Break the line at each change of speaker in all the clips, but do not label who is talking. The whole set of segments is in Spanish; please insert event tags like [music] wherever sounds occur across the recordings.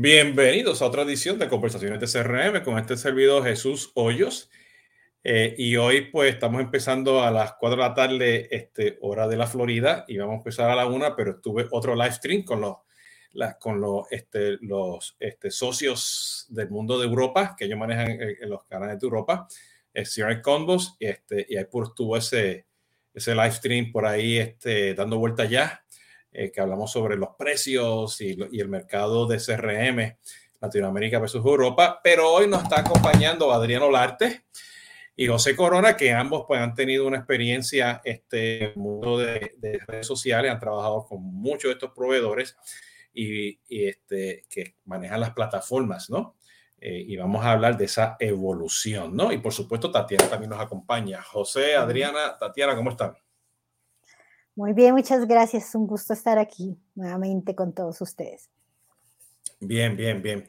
Bienvenidos a otra edición de Conversaciones de CRM con este servidor Jesús Hoyos. Eh, y hoy pues estamos empezando a las 4 de la tarde, este, hora de la Florida, y vamos a empezar a la 1, pero estuve otro live stream con los, con los, este, los este, socios del mundo de Europa, que ellos manejan en, los canales de Europa, CRM Combos, y, este, y ahí pues estuvo ese, ese live stream por ahí este, dando vuelta ya eh, que hablamos sobre los precios y, el mercado de CRM Latinoamérica versus Europa, pero hoy nos está acompañando Adriano Larte y José Corona, que ambos pues, han tenido una experiencia este, en el mundo de, redes sociales, han trabajado con muchos de estos proveedores y, este, que manejan las plataformas, ¿no? Eh, y vamos a hablar de esa evolución, ¿no? Y por supuesto, Tatiana también nos acompaña. José, Adriana, Tatiana, ¿cómo están?
Muy bien, muchas gracias. Un gusto estar aquí nuevamente con todos ustedes.
Bien, bien, bien.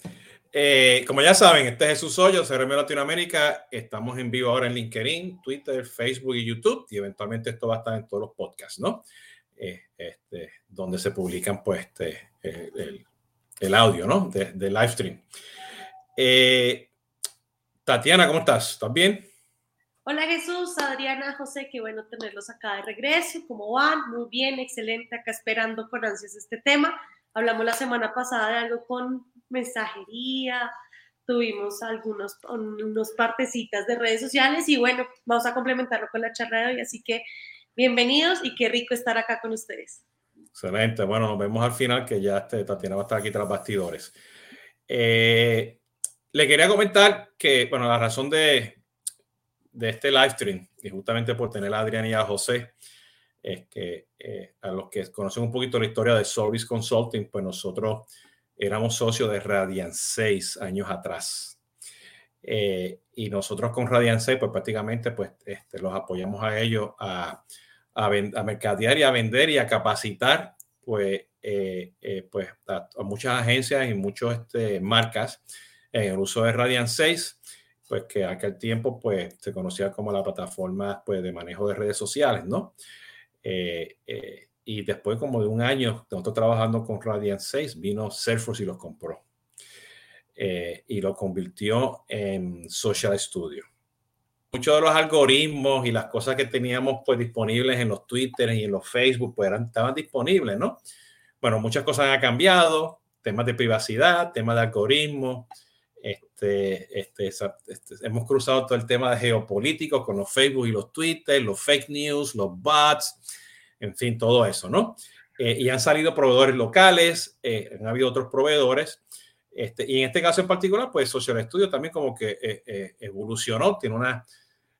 Eh, como ya saben, este es Jesús Hoyo, CRM Latinoamérica. Estamos en vivo ahora en LinkedIn, Twitter, Facebook y YouTube. Y eventualmente esto va a estar en todos los podcasts, ¿no? Eh, este, donde se publican, pues, este, eh, el, audio, ¿no? De, de live stream. Tatiana, ¿cómo estás? ¿Estás bien?
Hola Jesús, Adriana, José, qué bueno tenerlos acá de regreso. ¿Cómo van? Muy bien, excelente. Acá esperando con ansias este tema. Hablamos la semana pasada de algo con mensajería, tuvimos algunos unos partecitas de redes sociales y bueno, vamos a complementarlo con la charla de hoy. Así que bienvenidos y qué rico estar acá con ustedes.
Excelente. Bueno, nos vemos al final que ya este, Tatiana va a estar aquí tras bastidores. Eh, le quería comentar que, bueno, la razón de, de este live stream, y justamente por tener a Adrián y a José, es que eh, a los que conocen un poquito la historia de Service Consulting, pues nosotros éramos socios de Radiant 6 años atrás. Eh, y nosotros con Radiant 6, pues prácticamente pues, este, los apoyamos a ellos a, a, mercadear y a vender y a capacitar pues, eh, pues a, muchas agencias y muchas este, marcas en el uso de Radiant 6 pues que aquel tiempo pues se conocía como la plataforma pues de manejo de redes sociales, ¿no? Eh, eh, y después como de un año, nosotros trabajando con Radiant 6, vino Salesforce y los compró. Eh, y lo convirtió en Social Studio. Muchos de los algoritmos y las cosas que teníamos pues disponibles en los Twitter y en los Facebook pues eran, estaban disponibles, ¿no? Bueno, muchas cosas han cambiado, temas de privacidad, temas de algoritmos, este, este, este, hemos cruzado todo el tema de geopolíticos con los Facebook y los Twitter, los fake news, los bots, en fin, todo eso, ¿no? Eh, y han salido proveedores locales, eh, han habido otros proveedores. Este, y en este caso en particular, pues Social Studio también como que eh, evolucionó, tiene una,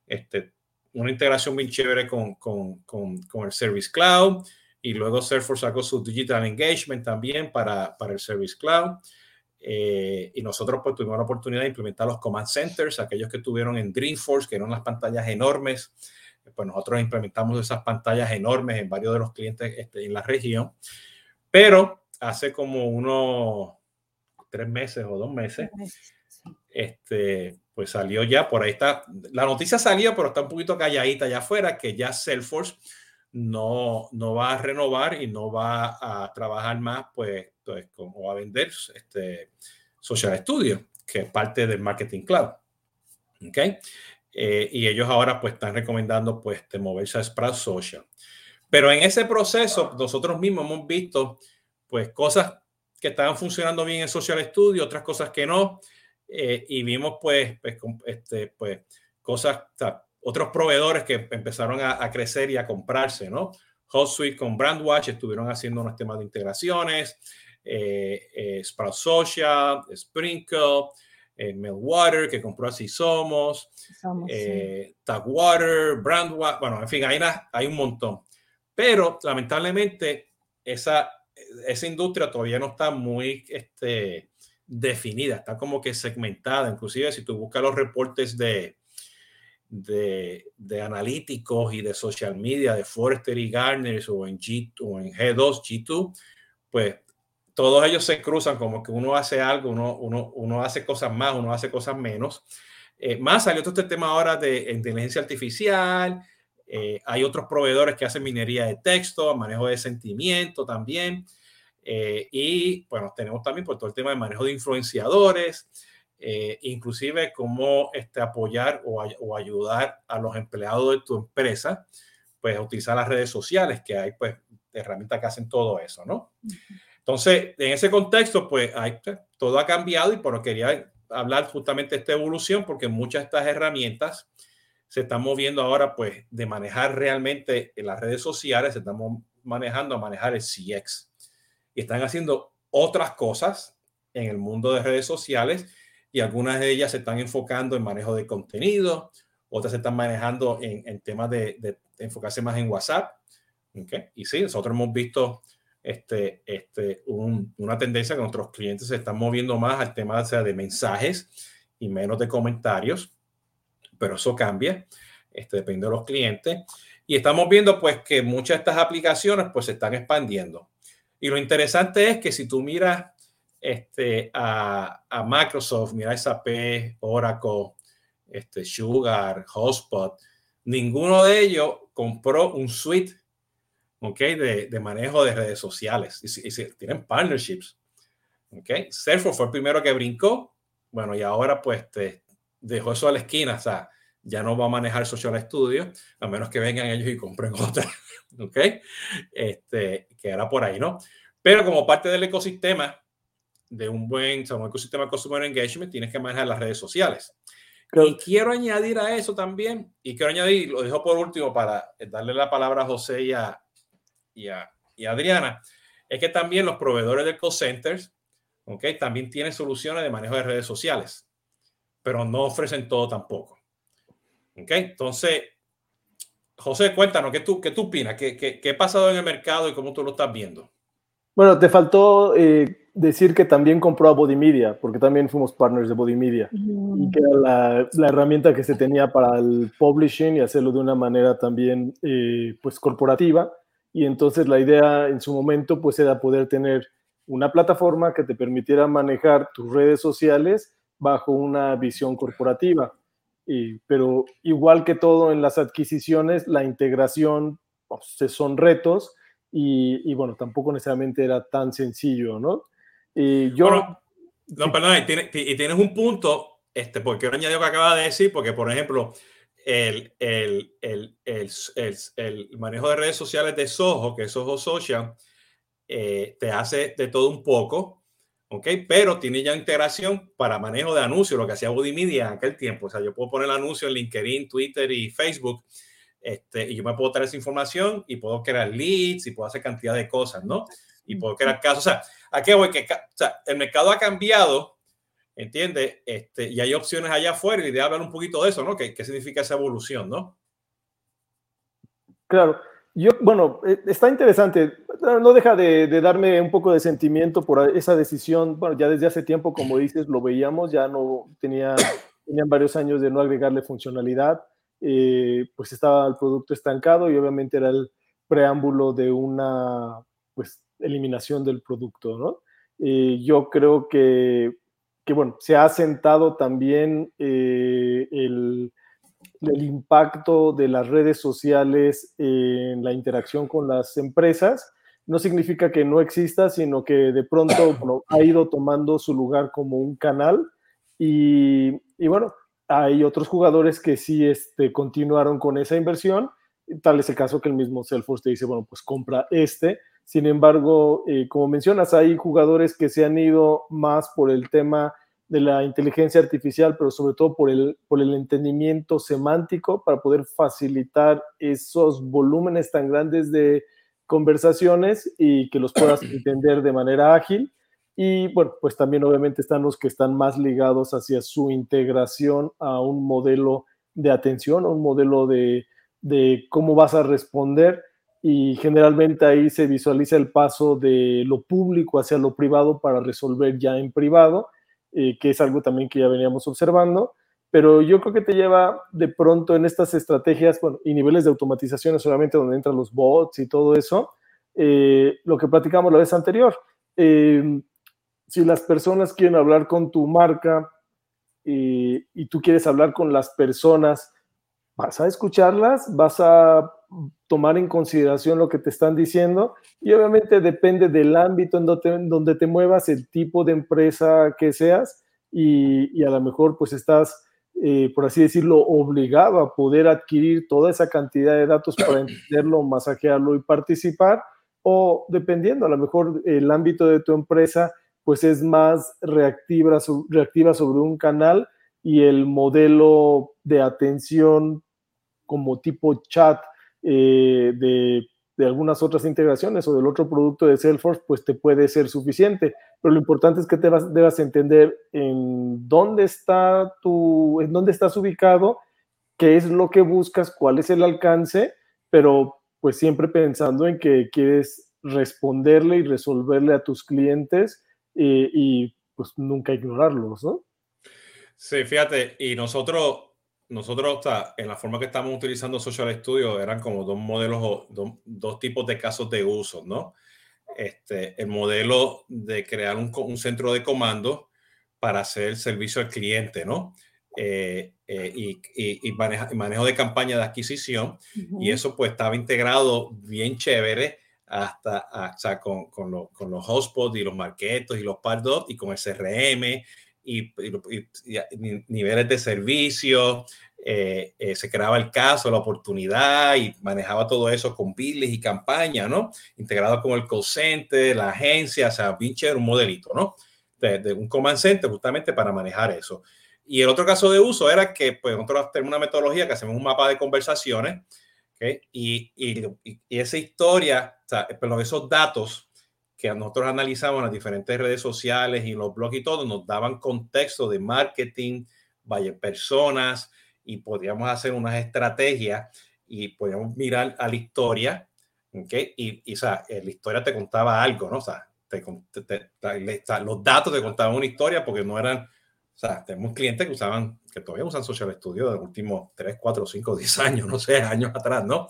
este, una integración bien chévere con, con, con, con, el Service Cloud y luego Salesforce sacó su Digital Engagement también para, para el Service Cloud. Eh, y nosotros pues, tuvimos la oportunidad de implementar los command centers, aquellos que tuvieron en Dreamforce, que eran las pantallas enormes. Pues nosotros implementamos esas pantallas enormes en varios de los clientes este, en la región. Pero hace como unos tres meses o dos meses, este, pues salió ya, por ahí está, la noticia salió, pero está un poquito calladita allá afuera, que ya Salesforce no, no va a renovar y no va a trabajar más, pues, pues como a vender este Social Studio, que es parte del Marketing Cloud. ¿Ok? Eh, y ellos ahora pues están recomendando pues moverse a Sprout Social. Pero en ese proceso nosotros mismos hemos visto pues cosas que estaban funcionando bien en Social Studio, otras cosas que no. Eh, y vimos pues, pues, este, pues cosas, otros proveedores que empezaron a, crecer y a comprarse, ¿no? HotSuite con Brandwatch estuvieron haciendo unos temas de integraciones, eh, eh, Sprout Social, Sprinkle, eh, Meltwater, que compró así Somos, eh, Tagwater, Brandwatch, bueno, en fin, hay, hay un montón. Pero lamentablemente esa, esa industria todavía no está muy este, definida, está como que segmentada. Inclusive si tú buscas los reportes de, de, analíticos y de social media de Forrester y Garner o en, G, o en G2, G2, pues todos ellos se cruzan como que uno hace algo, uno, uno, uno hace cosas más, uno hace cosas menos. Eh, más salió todo este tema ahora de inteligencia artificial, eh, hay otros proveedores que hacen minería de texto, manejo de sentimiento también. Eh, y bueno, tenemos también por todo el tema de manejo de influenciadores, eh, inclusive cómo este, apoyar o, ayudar a los empleados de tu empresa, pues utilizar las redes sociales, que hay pues herramientas que hacen todo eso, ¿no? Entonces, en ese contexto, pues pues, todo ha cambiado y por quería hablar justamente de esta evolución, porque muchas de estas herramientas se están moviendo ahora, pues, de manejar realmente en las redes sociales, se están manejando a manejar el CX. Y están haciendo otras cosas en el mundo de redes sociales y algunas de ellas se están enfocando en manejo de contenido, otras se están manejando en, temas de, enfocarse más en WhatsApp. ¿okay? Y sí, nosotros hemos visto este, este, una tendencia que nuestros clientes se están moviendo más al tema sea, de mensajes y menos de comentarios, pero eso cambia, este, depende de los clientes. Y estamos viendo pues que muchas de estas aplicaciones pues se están expandiendo. Y lo interesante es que si tú miras este, a, a Microsoft, mira SAP, Oracle, este, Sugar, Hotspot, ninguno de ellos compró un suite okay, de, de manejo de redes sociales y, y, tienen partnerships. Okay. Salesforce fue el primero que brincó, bueno, y ahora pues te dejó eso a la esquina, o sea, ya no va a manejar Social Studio, a menos que vengan ellos y compren [laughs] otra, ¿ok? Este, que era por ahí, ¿no? Pero como parte del ecosistema, de un buen un ecosistema de Customer Engagement, tienes que manejar las redes sociales. Y quiero añadir a eso también, y quiero añadir, lo dejo por último para darle la palabra a José y a, y a, y Adriana, es que también los proveedores de call centers, ¿ok? También tienen soluciones de manejo de redes sociales, pero no ofrecen todo tampoco. ¿Ok? Entonces, José, cuéntanos, ¿qué tú, qué tú opinas? ¿Qué, qué, qué ha pasado en el mercado y cómo tú lo estás viendo?
Bueno, te faltó eh, decir que también compró a Body Media, porque también fuimos partners de Body Media, y que era la, la, herramienta que se tenía para el publishing y hacerlo de una manera también eh, pues corporativa. Y entonces la idea en su momento pues era poder tener una plataforma que te permitiera manejar tus redes sociales bajo una visión corporativa. Y, pero igual que todo en las adquisiciones, la integración pues, son retos y, bueno, tampoco necesariamente era tan sencillo, ¿no? Y yo...
no, perdón, y tienes, y tienes, un punto, este, porque quiero añadir lo que acaba de decir, porque por ejemplo, el, el, el, el, manejo de redes sociales de Soho, que es Soho Social, eh, te hace de todo un poco, ¿ok? Pero tiene ya integración para manejo de anuncios, lo que hacía Woody Media en aquel tiempo. O sea, yo puedo poner anuncios en LinkedIn, Twitter y Facebook este, y yo me puedo traer esa información y puedo crear leads y puedo hacer cantidad de cosas, ¿no? Y puedo crear casos. O sea, ¿a qué voy? Que, o sea, el mercado ha cambiado, ¿entiendes? Este, y hay opciones allá afuera y de hablar un poquito de eso, ¿no? ¿Qué, qué significa esa evolución, no?
Claro. Yo, bueno, eh, está interesante. No deja de, de, darme un poco de sentimiento por esa decisión. Bueno, ya desde hace tiempo, como [clears throat] dices, lo veíamos, ya no tenía, tenían varios años de no agregarle funcionalidad. Eh, pues estaba el producto estancado y obviamente era el preámbulo de una pues, eliminación del producto, ¿no? Eh, yo creo que, que, bueno, se ha sentado también eh, el, el, impacto de las redes sociales en la interacción con las empresas. No significa que no exista, sino que de pronto [coughs] bueno, ha ido tomando su lugar como un canal y, y bueno, hay otros jugadores que sí este, continuaron con esa inversión. Tal es el caso que el mismo Salesforce te dice, bueno, pues compra este. Sin embargo, eh, como mencionas, hay jugadores que se han ido más por el tema de la inteligencia artificial, pero sobre todo por el, por el entendimiento semántico para poder facilitar esos volúmenes tan grandes de conversaciones y que los puedas [clears throat] entender de manera ágil. Y bueno, pues también obviamente están los que están más ligados hacia su integración a un modelo de atención, a un modelo de, de cómo vas a responder y generalmente ahí se visualiza el paso de lo público hacia lo privado para resolver ya en privado, eh, que es algo también que ya veníamos observando, pero yo creo que te lleva de pronto en estas estrategias bueno, y niveles de automatización, solamente donde entran los bots y todo eso, eh, lo que platicamos la vez anterior. Eh, si las personas quieren hablar con tu marca y, y, tú quieres hablar con las personas, vas a escucharlas, vas a tomar en consideración lo que te están diciendo. Y obviamente depende del ámbito en donde te, muevas, el tipo de empresa que seas. Y, a lo mejor pues estás, eh, por así decirlo, obligado a poder adquirir toda esa cantidad de datos para [clears throat] entenderlo, masajearlo y participar. O dependiendo, a lo mejor el ámbito de tu empresa pues es más reactiva, reactiva sobre un canal y el modelo de atención como tipo chat eh, de, algunas otras integraciones o del otro producto de Salesforce, pues te puede ser suficiente. Pero lo importante es que te vas, debas entender en dónde está tu, en dónde estás ubicado, qué es lo que buscas, cuál es el alcance, pero pues siempre pensando en que quieres responderle y resolverle a tus clientes eh, y pues nunca ignorarlos, ¿no?
Sí, fíjate, y nosotros nosotros, en la forma que estamos utilizando Social Studio, eran como dos modelos, dos, dos tipos de casos de uso, ¿no? Este, el modelo de crear un, un centro de comando para hacer servicio al cliente, ¿no? Eh, eh, y, y, manejo, de campaña de adquisición. Y eso pues estaba integrado bien chévere hasta, hasta con, con, con los hotspots y los marketos y los pardot y con el CRM y, niveles de servicio, eh, eh, se creaba el caso, la oportunidad y manejaba todo eso con billes y campaña, ¿no? Integrado con el call center, la agencia, o sea, bien un modelito, ¿no? De, un command center justamente para manejar eso. Y el otro caso de uso era que, pues, nosotros tenemos una metodología que hacemos un mapa de conversaciones, y, y, y, esa historia, o sea, pero esos datos que nosotros analizamos en las diferentes redes sociales y los blogs y todo, nos daban contexto de marketing, vaya personas, y podíamos hacer unas estrategias y podíamos mirar a la historia, ¿ok? Y, y o sea, eh, la historia te contaba algo, ¿no? O sea, te, los datos te contaban una historia porque no eran, o sea, tenemos clientes que usaban, que todavía usan Social Studio de los últimos 3, 4, 5, 10 años, no sé, años atrás, ¿no?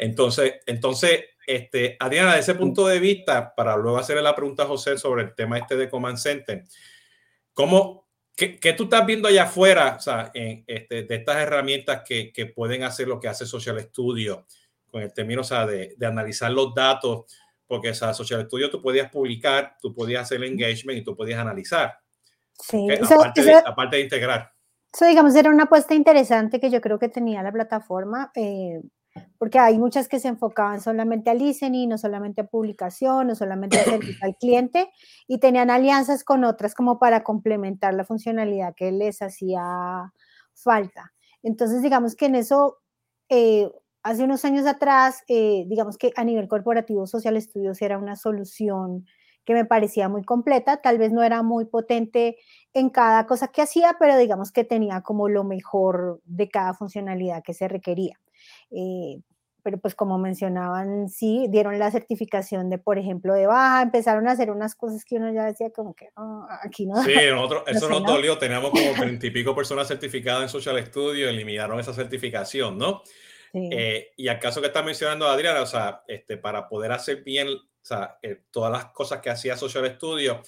Entonces, entonces este, Adriana, de ese punto de vista, para luego hacerle la pregunta a José sobre el tema este de Command Center, ¿cómo, qué, qué tú estás viendo allá afuera o sea, en, este, de estas herramientas que, que, pueden hacer lo que hace Social Studio con el término o sea, de, de, analizar los datos? Porque o sea, Social Studio tú podías publicar, tú podías hacer el engagement y tú podías analizar.
Sí,
aparte, de, aparte, de, integrar.
Eso, digamos, era una apuesta interesante que yo creo que tenía la plataforma. Eh, porque hay muchas que se enfocaban solamente al listening, no solamente a publicación, no solamente a servicio al cliente, y tenían alianzas con otras como para complementar la funcionalidad que les hacía falta. Entonces, digamos que en eso, eh, hace unos años atrás, eh, digamos que a nivel corporativo Social Studios era una solución que me parecía muy completa, tal vez no era muy potente en cada cosa que hacía, pero digamos que tenía como lo mejor de cada funcionalidad que se requería. Eh, pero pues como mencionaban, sí, dieron la certificación de, por ejemplo, de baja, empezaron a hacer unas cosas que uno ya decía como que ah, aquí no.
Sí, nosotros, [laughs] eso nos dolió, teníamos como [laughs] veintipico personas certificadas en Social Studio, eliminaron esa certificación, ¿no? Eh, y acaso que está mencionando Adriana, o sea, este, para poder hacer bien o sea, eh, todas las cosas que hacía Social Studio,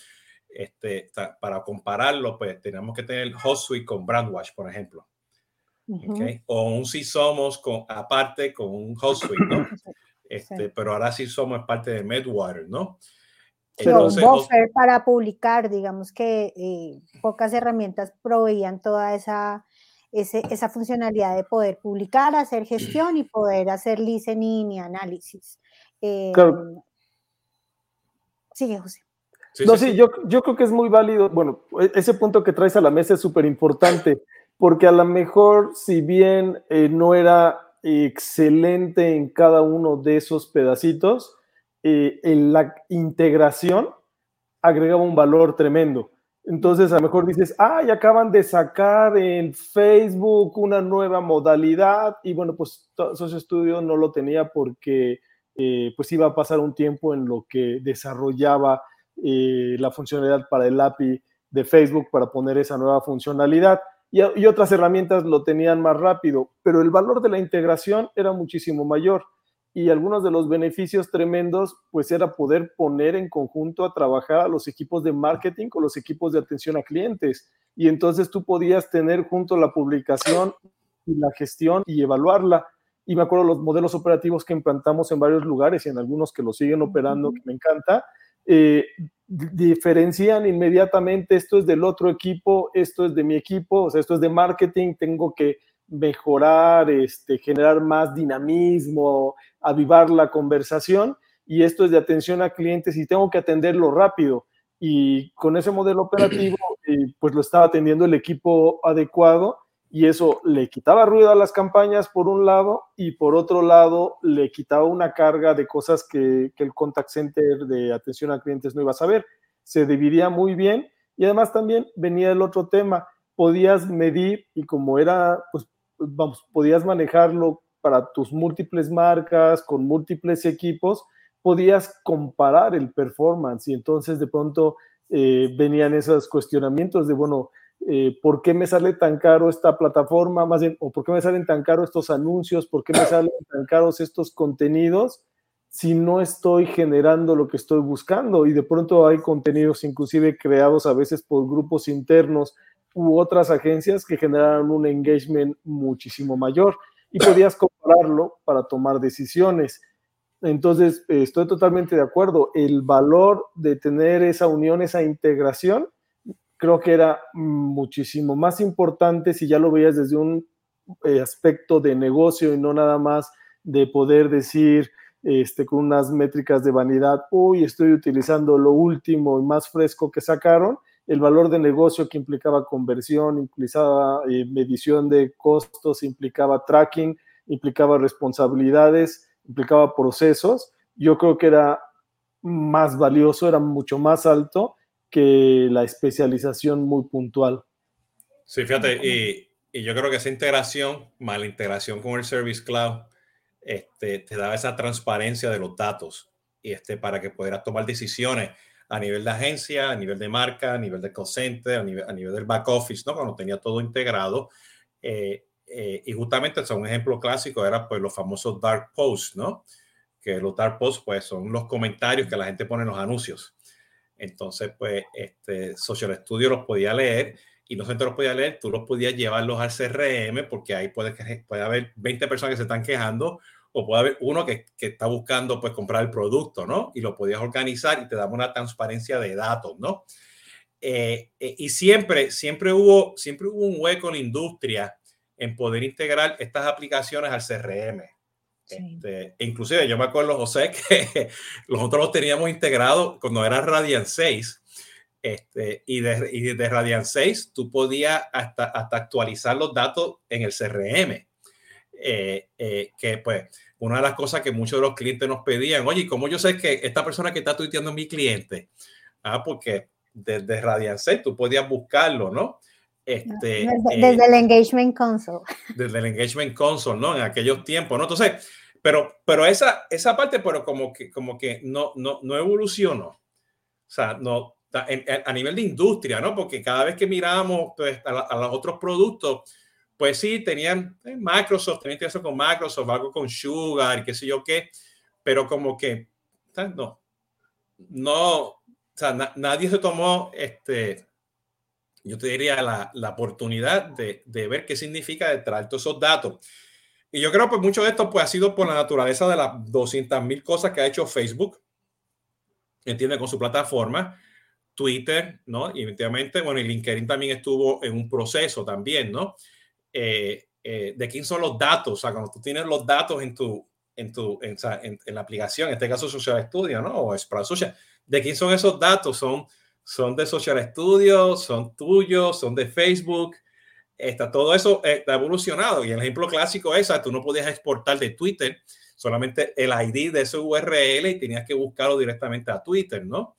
este, para compararlo, pues tenemos que tener HostSuite con Brandwatch, por ejemplo okay. O un sí somos con, aparte con un host suite, ¿no? [laughs] Este, Pero ahora sí somos parte de Medwater, ¿no?
Entonces, un buffer para publicar, digamos que eh, pocas herramientas proveían toda esa, ese, esa funcionalidad de poder publicar, hacer gestión y poder hacer listening y análisis. Eh, Sigue, José.
no, sí, Yo, yo creo que es muy válido. Bueno, e, ese punto que traes a la mesa es súper importante porque a lo mejor, si bien eh, no era excelente en cada uno de esos pedacitos, eh, en la integración agregaba un valor tremendo. Entonces, a lo mejor dices, ay, acaban de sacar en Facebook una nueva modalidad y bueno, pues Socio Studio no lo tenía porque eh, pues iba a pasar un tiempo en lo que desarrollaba la funcionalidad para el API de Facebook para poner esa nueva funcionalidad y, otras herramientas lo tenían más rápido, pero el valor de la integración era muchísimo mayor y algunos de los beneficios tremendos, pues era poder poner en conjunto a trabajar a los equipos de marketing con los equipos de atención a clientes. Y entonces tú podías tener junto la publicación y la gestión y evaluarla. y me acuerdo los modelos operativos que implantamos en varios lugares y en algunos que lo siguen operando, que me encanta, eh, diferencian inmediatamente esto es del otro equipo, esto es de mi equipo, o sea, esto es de marketing, tengo que mejorar, este, generar más dinamismo, avivar la conversación y esto es de atención a clientes y tengo que atenderlo rápido. Y con ese modelo operativo, [clears throat] eh, pues lo estaba atendiendo el equipo adecuado y eso le quitaba ruido a las campañas por un lado y por otro lado le quitaba una carga de cosas que, que el contact center de atención a clientes no iba a saber. Se dividía muy bien y además también venía el otro tema, podías medir y como era, pues vamos, podías manejarlo para tus múltiples marcas, con múltiples equipos, podías comparar el performance y entonces de pronto eh, venían esos cuestionamientos de, bueno, eh, ¿por qué me sale tan caro esta plataforma? Más bien, o ¿por qué me salen tan caros estos anuncios? ¿Por qué me [coughs] salen tan caros estos contenidos? si no estoy generando lo que estoy buscando y de pronto hay contenidos inclusive creados a veces por grupos internos u otras agencias que generaron un engagement muchísimo mayor y [coughs] podías compararlo para tomar decisiones. Entonces, estoy totalmente de acuerdo. El valor de tener esa unión, esa integración, creo que era muchísimo más importante si ya lo veías desde un eh, aspecto de negocio y no nada más de poder decir este, con unas métricas de vanidad, uy, estoy utilizando lo último y más fresco que sacaron, el valor de negocio que implicaba conversión, implicaba eh, medición de costos, implicaba tracking, implicaba responsabilidades, implicaba procesos, yo creo que era más valioso, era mucho más alto que la especialización muy puntual.
Sí, fíjate, y, y yo creo que esa integración, más la integración con el Service Cloud, este, te daba esa transparencia de los datos y este, para que pudieras tomar decisiones a nivel de agencia, a nivel de marca, a nivel de call center, a nivel, a nivel del back office, ¿no? Cuando tenía todo integrado. Eh, eh, y justamente, un ejemplo clásico era pues los famosos dark posts, ¿no? Que los dark posts pues son los comentarios que la gente pone en los anuncios. Entonces, pues, este Social Studio los podía leer y no solamente los podía leer, tú los podías llevarlos al CRM porque ahí puede, puede haber 20 personas que se están quejando o puede haber uno que, que, está buscando pues comprar el producto, ¿no? Y lo podías organizar y te daba una transparencia de datos, ¿no? Eh, eh, y siempre, siempre hubo, siempre hubo un hueco en la industria en poder integrar estas aplicaciones al CRM. Este, inclusive yo me acuerdo, José, [laughs] que nosotros los teníamos integrados cuando era Radiant 6. Este, y, de, y de Radiant 6 tú podías hasta, hasta actualizar los datos en el CRM. Eh, eh, que pues una de las cosas que muchos de los clientes nos pedían, oye, ¿cómo yo sé que esta persona que está tuiteando es mi cliente? Ah, porque desde Radiant 6 tú podías buscarlo, ¿no?
Este, desde, eh, el Engagement Console. [laughs]
Desde el Engagement Console, ¿no? En aquellos tiempos, ¿no? Entonces, pero, pero esa, esa parte, pero como que, como que no, no, no evolucionó. O sea, no, a, nivel de industria, ¿no? Porque cada vez que miramos pues, a, los otros productos, pues sí, tenían eh, Microsoft, tenían eso con Microsoft, algo con Sugar, qué sé yo qué, pero como que, no, no, o sea, nadie se tomó este, yo te diría, la, la oportunidad de, de, ver qué significa de traer todos esos datos. Y yo creo que pues, mucho de esto pues, ha sido por la naturaleza de las 200 mil cosas que ha hecho Facebook, entiende, con su plataforma, Twitter, ¿no? Y efectivamente, bueno, y LinkedIn también estuvo en un proceso también, ¿no? Eh, eh, de quién son los datos, o sea, cuando tú tienes los datos en tu, en tu, en, en, la aplicación, en este caso Social Studio, ¿no? O Sprout Social, de quién son esos datos, son son de Social Studio, son tuyos, son de Facebook. Está, todo eso eh, ha evolucionado. Y el ejemplo clásico es, tú no podías exportar de Twitter solamente el ID de ese URL y tenías que buscarlo directamente a Twitter, ¿no?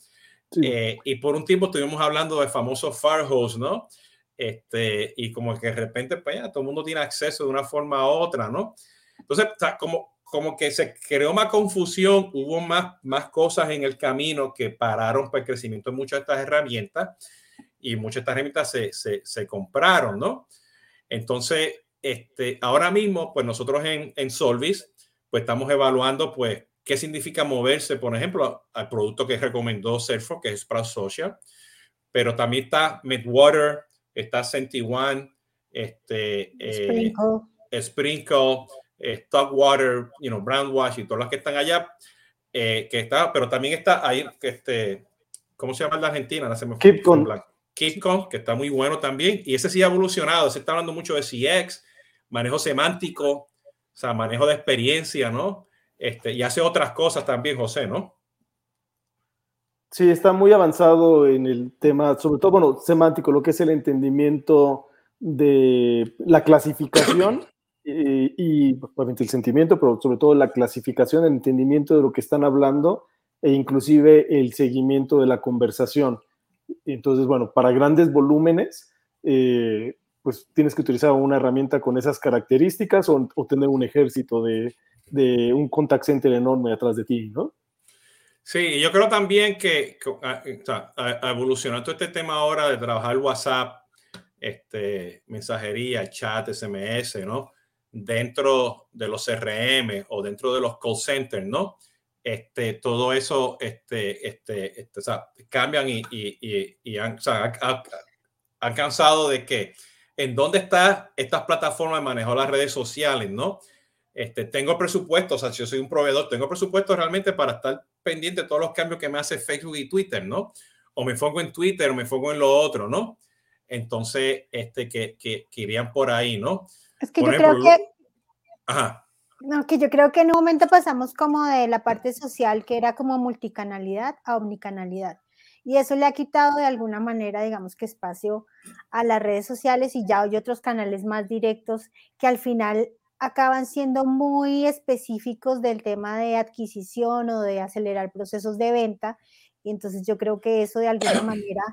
Eh, y por un tiempo estuvimos hablando de famosos Firehose, ¿no? Este, y como que de repente, pues ya todo el mundo tiene acceso de una forma u otra, ¿no? Entonces, como, como que se creó más confusión, hubo más, más cosas en el camino que pararon para el crecimiento de muchas de estas herramientas y muchas de estas herramientas se, se, se compraron, ¿no? Entonces, este, ahora mismo, pues nosotros en, en Solvis, pues estamos evaluando, pues, qué significa moverse, por ejemplo, al producto que recomendó Salesforce, que es Sprout Social, pero también está Midwater, está Senti One, este,
Sprinkle,
eh, Sprinkle eh, Stockwater, you know, Brandwash y todas las que están allá, eh, que está, pero también está ahí, este, ¿cómo se llama la Argentina? Se me
Keepcon.
Keepcon, que está muy bueno también, y ese sí ha evolucionado, se está hablando mucho de CX, manejo semántico, o sea, manejo de experiencia, ¿no? Este, y hace otras cosas también, José, ¿no?
Sí, está muy avanzado en el tema, sobre todo, bueno, semántico, lo que es el entendimiento de la clasificación [coughs] y, y obviamente el sentimiento, pero sobre todo la clasificación, el entendimiento de lo que están hablando e inclusive el seguimiento de la conversación. Entonces, bueno, para grandes volúmenes, eh, pues tienes que utilizar una herramienta con esas características o, o tener un ejército de, de, un contact center enorme atrás de ti, ¿no?
Sí, yo creo también que, que evolucionado todo este tema ahora de trabajar WhatsApp, este, mensajería, chat, SMS, ¿no? Dentro de los CRM o dentro de los call centers, ¿no? Este, todo eso este, este, este o sea, cambian y, y, y han, o sea, han, han cansado de que en dónde están estas plataformas de manejo las redes sociales, ¿no? Este, tengo presupuesto, o sea, si yo soy un proveedor, tengo presupuesto realmente para estar pendiente de todos los cambios que me hace Facebook y Twitter, ¿no? O me enfoco en Twitter o me enfoco en lo otro, ¿no? Entonces, este, que, que, que irían por ahí, ¿no?
Es que por yo ejemplo, creo que...
Ajá.
No, que yo creo que en un momento pasamos como de la parte social, que era como multicanalidad, a omnicanalidad. Y eso le ha quitado de alguna manera, digamos que espacio a las redes sociales y ya hay otros canales más directos que al final acaban siendo muy específicos del tema de adquisición o de acelerar procesos de venta. Y entonces yo creo que eso de alguna [clears throat] manera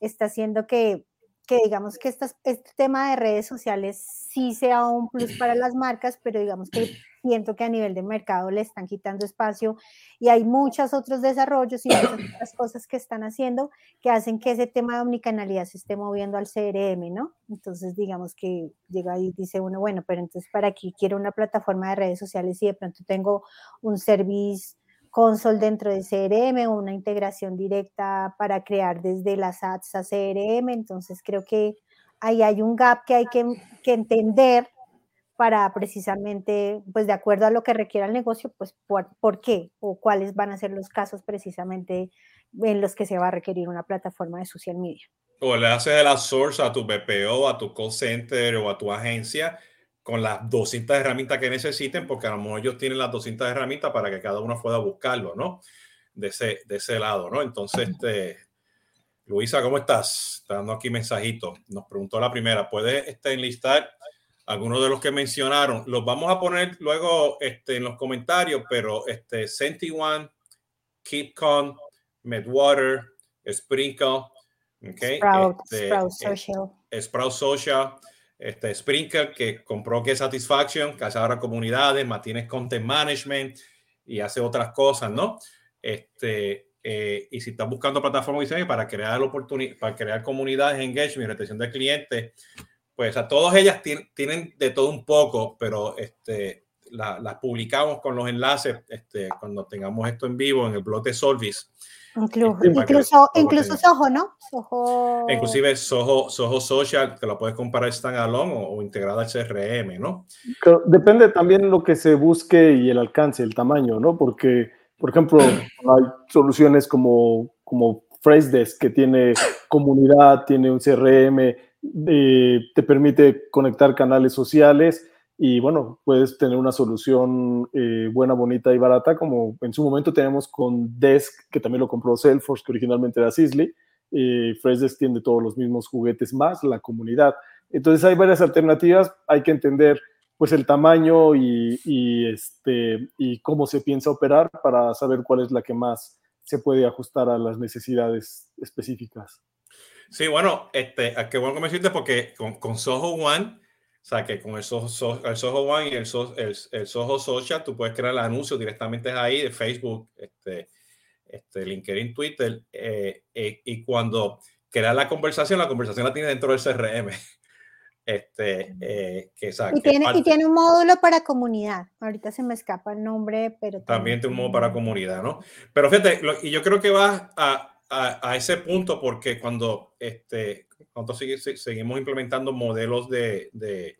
está haciendo que que digamos que este tema de redes sociales sí sea un plus para las marcas, pero digamos que siento que a nivel de mercado le están quitando espacio y hay muchos otros desarrollos y muchas [coughs] otras cosas que están haciendo que hacen que ese tema de omnicanalidad se esté moviendo al CRM, ¿no? Entonces, digamos que llega y dice uno, bueno, pero entonces para aquí quiero una plataforma de redes sociales y de pronto tengo un servicio console dentro de CRM o una integración directa para crear desde las ads a CRM. Entonces creo que ahí hay un gap que hay que, que, entender para precisamente, pues de acuerdo a lo que requiera el negocio, pues por, por qué o cuáles van a ser los casos precisamente en los que se va a requerir una plataforma de social media.
O le haces el outsource a tu BPO, a tu call center o a tu agencia con las 200 herramientas que necesiten, porque a lo mejor ellos tienen las 200 herramientas para que cada uno pueda buscarlo, ¿no? De ese, de ese lado, ¿no? Entonces, este, Luisa, ¿cómo estás? Está dando aquí mensajitos. Nos preguntó la primera, ¿puedes este, enlistar algunos de los que mencionaron? Los vamos a poner luego este, en los comentarios, pero este, One, KeepCon, Medwater, Sprinkle, okay,
Sprout, este, Sprout eh, Social.
Sprout Social este, Sprinkle, que compró que Satisfaction, que hace ahora comunidades, mantiene content management y hace otras cosas, ¿no? Este, eh, y si estás buscando plataformas para crear para crear comunidades, engagement, retención de clientes, pues a todas ellas tienen de todo un poco, pero este, las la publicamos con los enlaces este, cuando tengamos esto en vivo en el blog de Solvis
Incluso, incluso, incluso Soho, ¿no?
Soho... Inclusive Soho, Soho Social, que lo puedes comparar standalone o, o integrada al CRM, ¿no?
Pero depende también lo que se busque y el alcance, el tamaño, ¿no? Porque, por ejemplo, [coughs] hay soluciones como, como Phrasedesk, que tiene comunidad, tiene un CRM, eh, te permite conectar canales sociales y bueno, puedes tener una solución eh, buena, bonita y barata, como en su momento tenemos con Desk, que también lo compró Salesforce, que originalmente era Sisley. Eh, Phrasedesk tiene todos los mismos juguetes más la comunidad. Entonces hay varias alternativas, hay que entender pues el tamaño y, y, este, y cómo se piensa operar para saber cuál es la que más se puede ajustar a las necesidades específicas.
Sí, bueno, este, qué bueno que me porque con, con Soho One o sea, que con el Soho, el Soho One y el, el, el, Soho Social, tú puedes crear el anuncio directamente ahí de Facebook, este, este, LinkedIn, Twitter. Eh, eh, y cuando creas la conversación, la conversación la tiene dentro del CRM. [laughs] Este, eh, que, o sea,
y, tiene, y, tiene, un módulo para comunidad. Ahorita se me escapa el nombre, pero
también, tiene un módulo para comunidad, ¿no? Pero fíjate, lo, y yo creo que va a, a, a, ese punto porque cuando este, nosotros seguimos implementando modelos de, de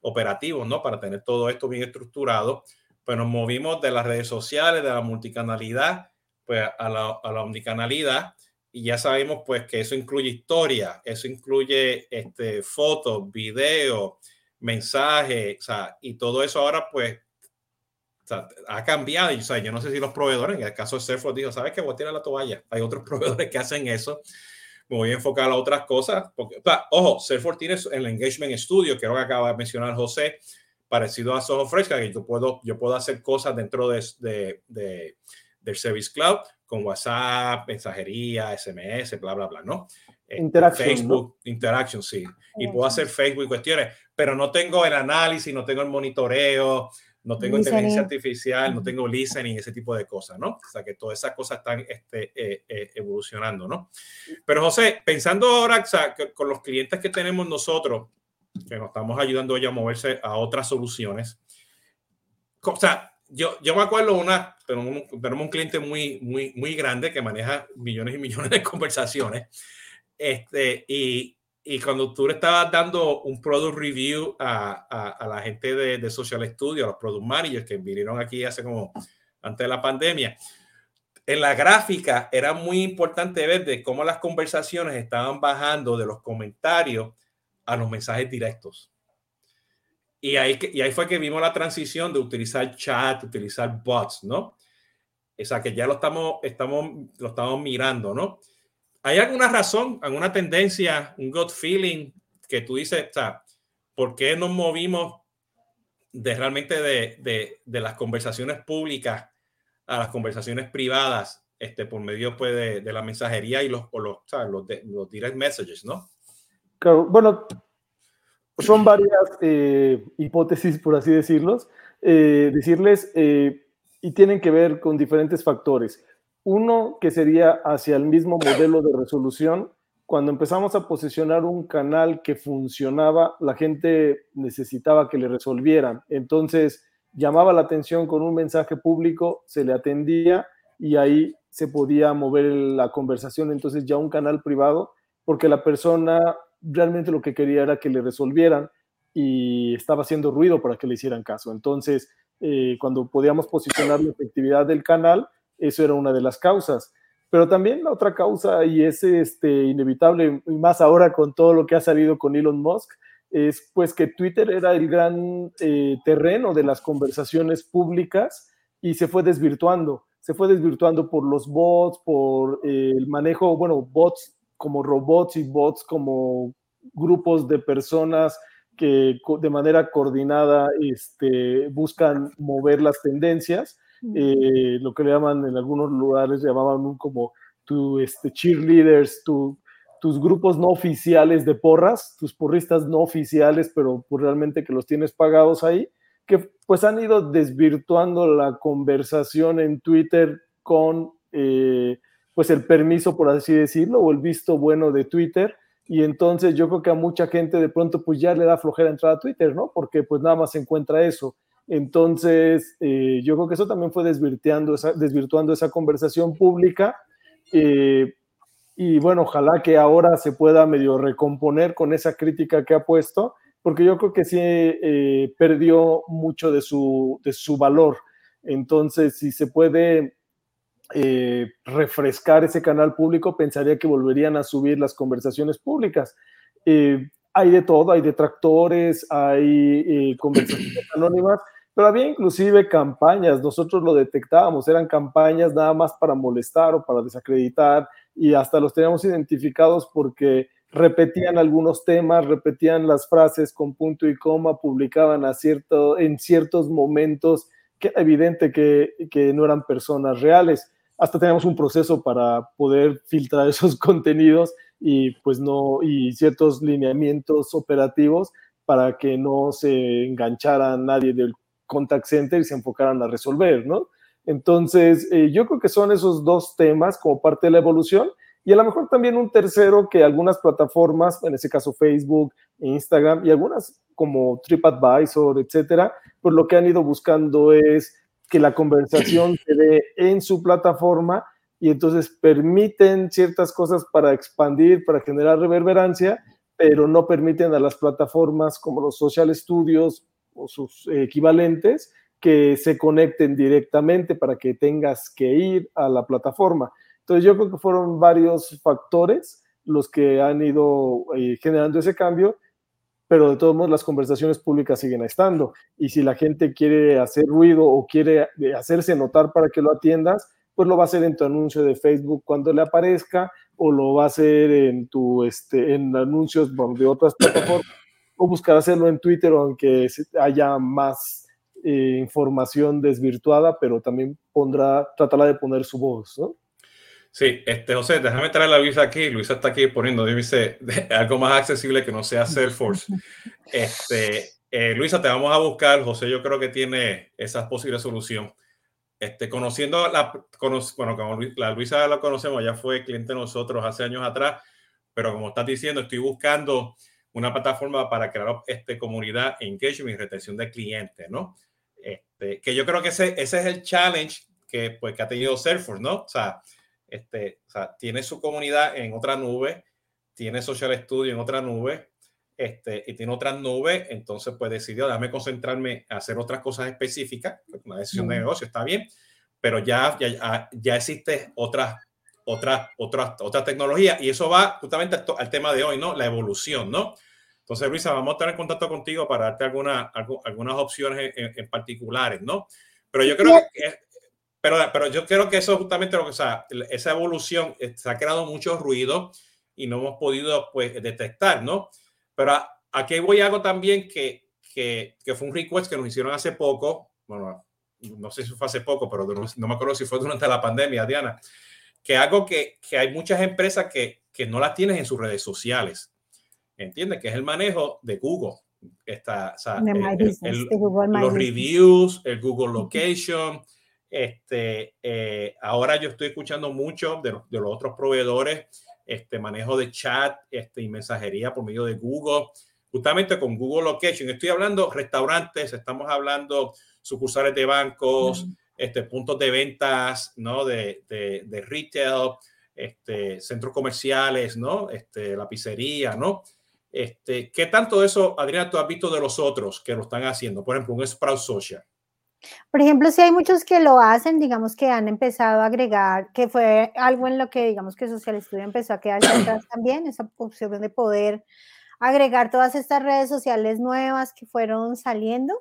operativos, ¿no? Para tener todo esto bien estructurado, pues nos movimos de las redes sociales, de la multicanalidad, pues a la, a la omnicanalidad y ya sabemos pues que eso incluye historia, eso incluye este, fotos, videos, mensajes, o sea, y todo eso ahora pues o sea, ha cambiado. Y, o sea, yo no sé si los proveedores, en el caso de Salesforce, dijo, ¿sabes qué? Voy a tirar la toalla. Hay otros [laughs] proveedores que hacen eso. Me voy a enfocar a otras cosas. Porque, ojo, Salesforce tiene el Engagement Studio, que que acaba de mencionar José, parecido a Soho Fresca, que yo puedo, yo puedo hacer cosas dentro de, de, de del Service Cloud con WhatsApp, mensajería, SMS, bla, bla, bla, ¿no?
Este, Interaction,
Facebook, Interaction, sí. Y puedo hacer Facebook y cuestiones, pero no tengo el análisis, no tengo el monitoreo, no tengo inteligencia artificial, no tengo listening, ese tipo de cosas, ¿no? O sea, que todas esas cosas están este, eh, eh, evolucionando, ¿no? Pero José, pensando ahora o sea, con los clientes que tenemos nosotros, que nos estamos ayudando ya a moverse a otras soluciones, o sea, yo, yo me acuerdo una, tenemos un, tenemos un cliente muy, muy, muy grande que maneja millones y millones de conversaciones. Este, y, y cuando tú le estabas dando un product review a, a, a, la gente de, de Social Studio, a los product managers que vinieron aquí hace como antes de la pandemia, en la gráfica era muy importante ver de cómo las conversaciones estaban bajando de los comentarios a los mensajes directos. Y ahí, y ahí fue que vimos la transición de utilizar chat, utilizar bots, ¿no? O sea, que ya lo estamos, estamos, lo estamos mirando, ¿no? ¿Hay alguna razón, alguna tendencia, un gut feeling que tú dices, o sea, ¿por qué nos movimos de realmente de, de, de las conversaciones públicas a las conversaciones privadas este, por medio pues, de, de la mensajería y los, o los, sea, los, los direct messages, ¿no?
Claro, bueno, son varias eh, hipótesis, por así decirlos, eh, decirles, eh, y tienen que ver con diferentes factores. Uno que sería hacia el mismo modelo de resolución. Cuando empezamos a posicionar un canal que funcionaba, la gente necesitaba que le resolvieran. Entonces, llamaba la atención con un mensaje público, se le atendía y ahí se podía mover la conversación. Entonces, ya un canal privado, porque la persona realmente lo que quería era que le resolvieran y estaba haciendo ruido para que le hicieran caso. Entonces, eh, cuando podíamos posicionar la efectividad del canal, eso era una de las causas. Pero también la otra causa, y es este, inevitable, y más ahora con todo lo que ha salido con Elon Musk, es pues que Twitter era el gran eh, terreno de las conversaciones públicas y se fue desvirtuando. Se fue desvirtuando por los bots, por eh, el manejo, bueno, bots como robots y bots como grupos de personas que de manera coordinada este, buscan mover las tendencias, eh, lo que le llaman en algunos lugares, llamaban como tu este, cheerleaders, tu, tus grupos no oficiales de porras, tus porristas no oficiales, pero pues realmente que los tienes pagados ahí, que pues han ido desvirtuando la conversación en Twitter con eh, pues el permiso, por así decirlo, o el visto bueno de Twitter. Y entonces yo creo que a mucha gente de pronto pues ya le da flojera entrar a Twitter, ¿no? Porque pues nada más se encuentra eso. Entonces eh, yo creo que eso también fue desvirtuando esa, conversación pública. Eh, y bueno, ojalá que ahora se pueda medio recomponer con esa crítica que ha puesto, porque yo creo que sí eh, perdió mucho de su, valor. Entonces, si se puede refrescar ese canal público, pensaría que volverían a subir las conversaciones públicas. Hay de todo, hay detractores, hay conversaciones anónimas, pero había inclusive campañas, nosotros lo detectábamos, eran campañas nada más para molestar o para desacreditar y hasta los teníamos identificados porque repetían algunos temas, repetían las frases con punto y coma, publicaban a cierto, en ciertos momentos que era evidente que, que no eran personas reales. Hasta tenemos un proceso para poder filtrar [laughs] esos contenidos y pues no, y ciertos lineamientos operativos para que no se enganchara nadie del contact center y se enfocaran a resolver, ¿no? Entonces, eh, yo creo que son esos dos temas como parte de la evolución y a lo mejor también un tercero que algunas plataformas, en ese caso Facebook, Instagram y algunas como TripAdvisor, etcétera, pues lo que han ido buscando es que la conversación se dé en su plataforma y entonces permiten ciertas cosas para expandir, para generar reverberancia, pero no permiten a las plataformas como los social studios o sus equivalentes que se conecten directamente para que tengas que ir a la plataforma. Entonces yo creo que fueron varios factores los que han ido eh, generando ese cambio, pero de todos modos las conversaciones públicas siguen estando. Y si la gente quiere hacer ruido o quiere eh, hacerse notar para que lo atiendas, pues lo va a hacer en tu anuncio de Facebook cuando le aparezca o lo va a hacer en tu este en anuncios de otras plataformas o buscar hacerlo en Twitter aunque haya más eh, información desvirtuada pero también pondrá tratará de poner su voz ¿no?
Sí, este, José, déjame traer a Luisa aquí. Luisa está aquí poniendo, dice, [laughs] algo más accesible que no sea Salesforce. [laughs] Este, eh, Luisa, te vamos a buscar. José, yo creo que tiene esa posible solución. Este, conociendo la, bueno, como la Luisa la conocemos, ya fue cliente de nosotros hace años atrás, pero como estás diciendo, estoy buscando una plataforma para crear este, comunidad, engagement y retención de clientes, ¿no? Este, que yo creo que ese, ese es el challenge que, pues, que ha tenido Salesforce, ¿no? O sea, este, o sea, tiene su comunidad en otra nube, tiene Social Studio en otra nube, este, y tiene otra nube, entonces pues decidió, déjame concentrarme a hacer otras cosas específicas, una decisión de negocio, está bien, pero ya, ya, ya existe otra, otra, otra, otra tecnología y eso va justamente al, tema de hoy, ¿no? La evolución, ¿no? Entonces, Luisa, vamos a estar en contacto contigo para darte alguna, algunas opciones en, particulares, ¿no? Pero yo creo que pero, pero yo creo que eso es justamente lo que, o sea, esa evolución se ha creado mucho ruido y no hemos podido pues detectar, ¿no? Pero aquí voy a algo también que, que, que, fue un request que nos hicieron hace poco, bueno, no sé si fue hace poco, pero no, me acuerdo si fue durante la pandemia, Diana, que algo que, que hay muchas empresas que, que no las tienen en sus redes sociales, ¿entiendes? Que es el manejo de Google. Está, o sea, el, los reviews, el Google Location, este, eh, ahora yo estoy escuchando mucho de, de, los otros proveedores, este manejo de chat este, y mensajería por medio de Google, justamente con Google Location. Estoy hablando restaurantes, estamos hablando sucursales de bancos, este, puntos de ventas, ¿no? De, de, de retail, este, centros comerciales, ¿no? Este, la pizzería, ¿no? Este, ¿Qué tanto de eso, Adriana, tú has visto de los otros que lo están haciendo? Por ejemplo, un Sprout Social.
Por ejemplo, si hay muchos que lo hacen, digamos que han empezado a agregar, que fue algo en lo que digamos que Social Studio empezó a quedarse [coughs] atrás también, esa opción de poder agregar todas estas redes sociales nuevas que fueron saliendo.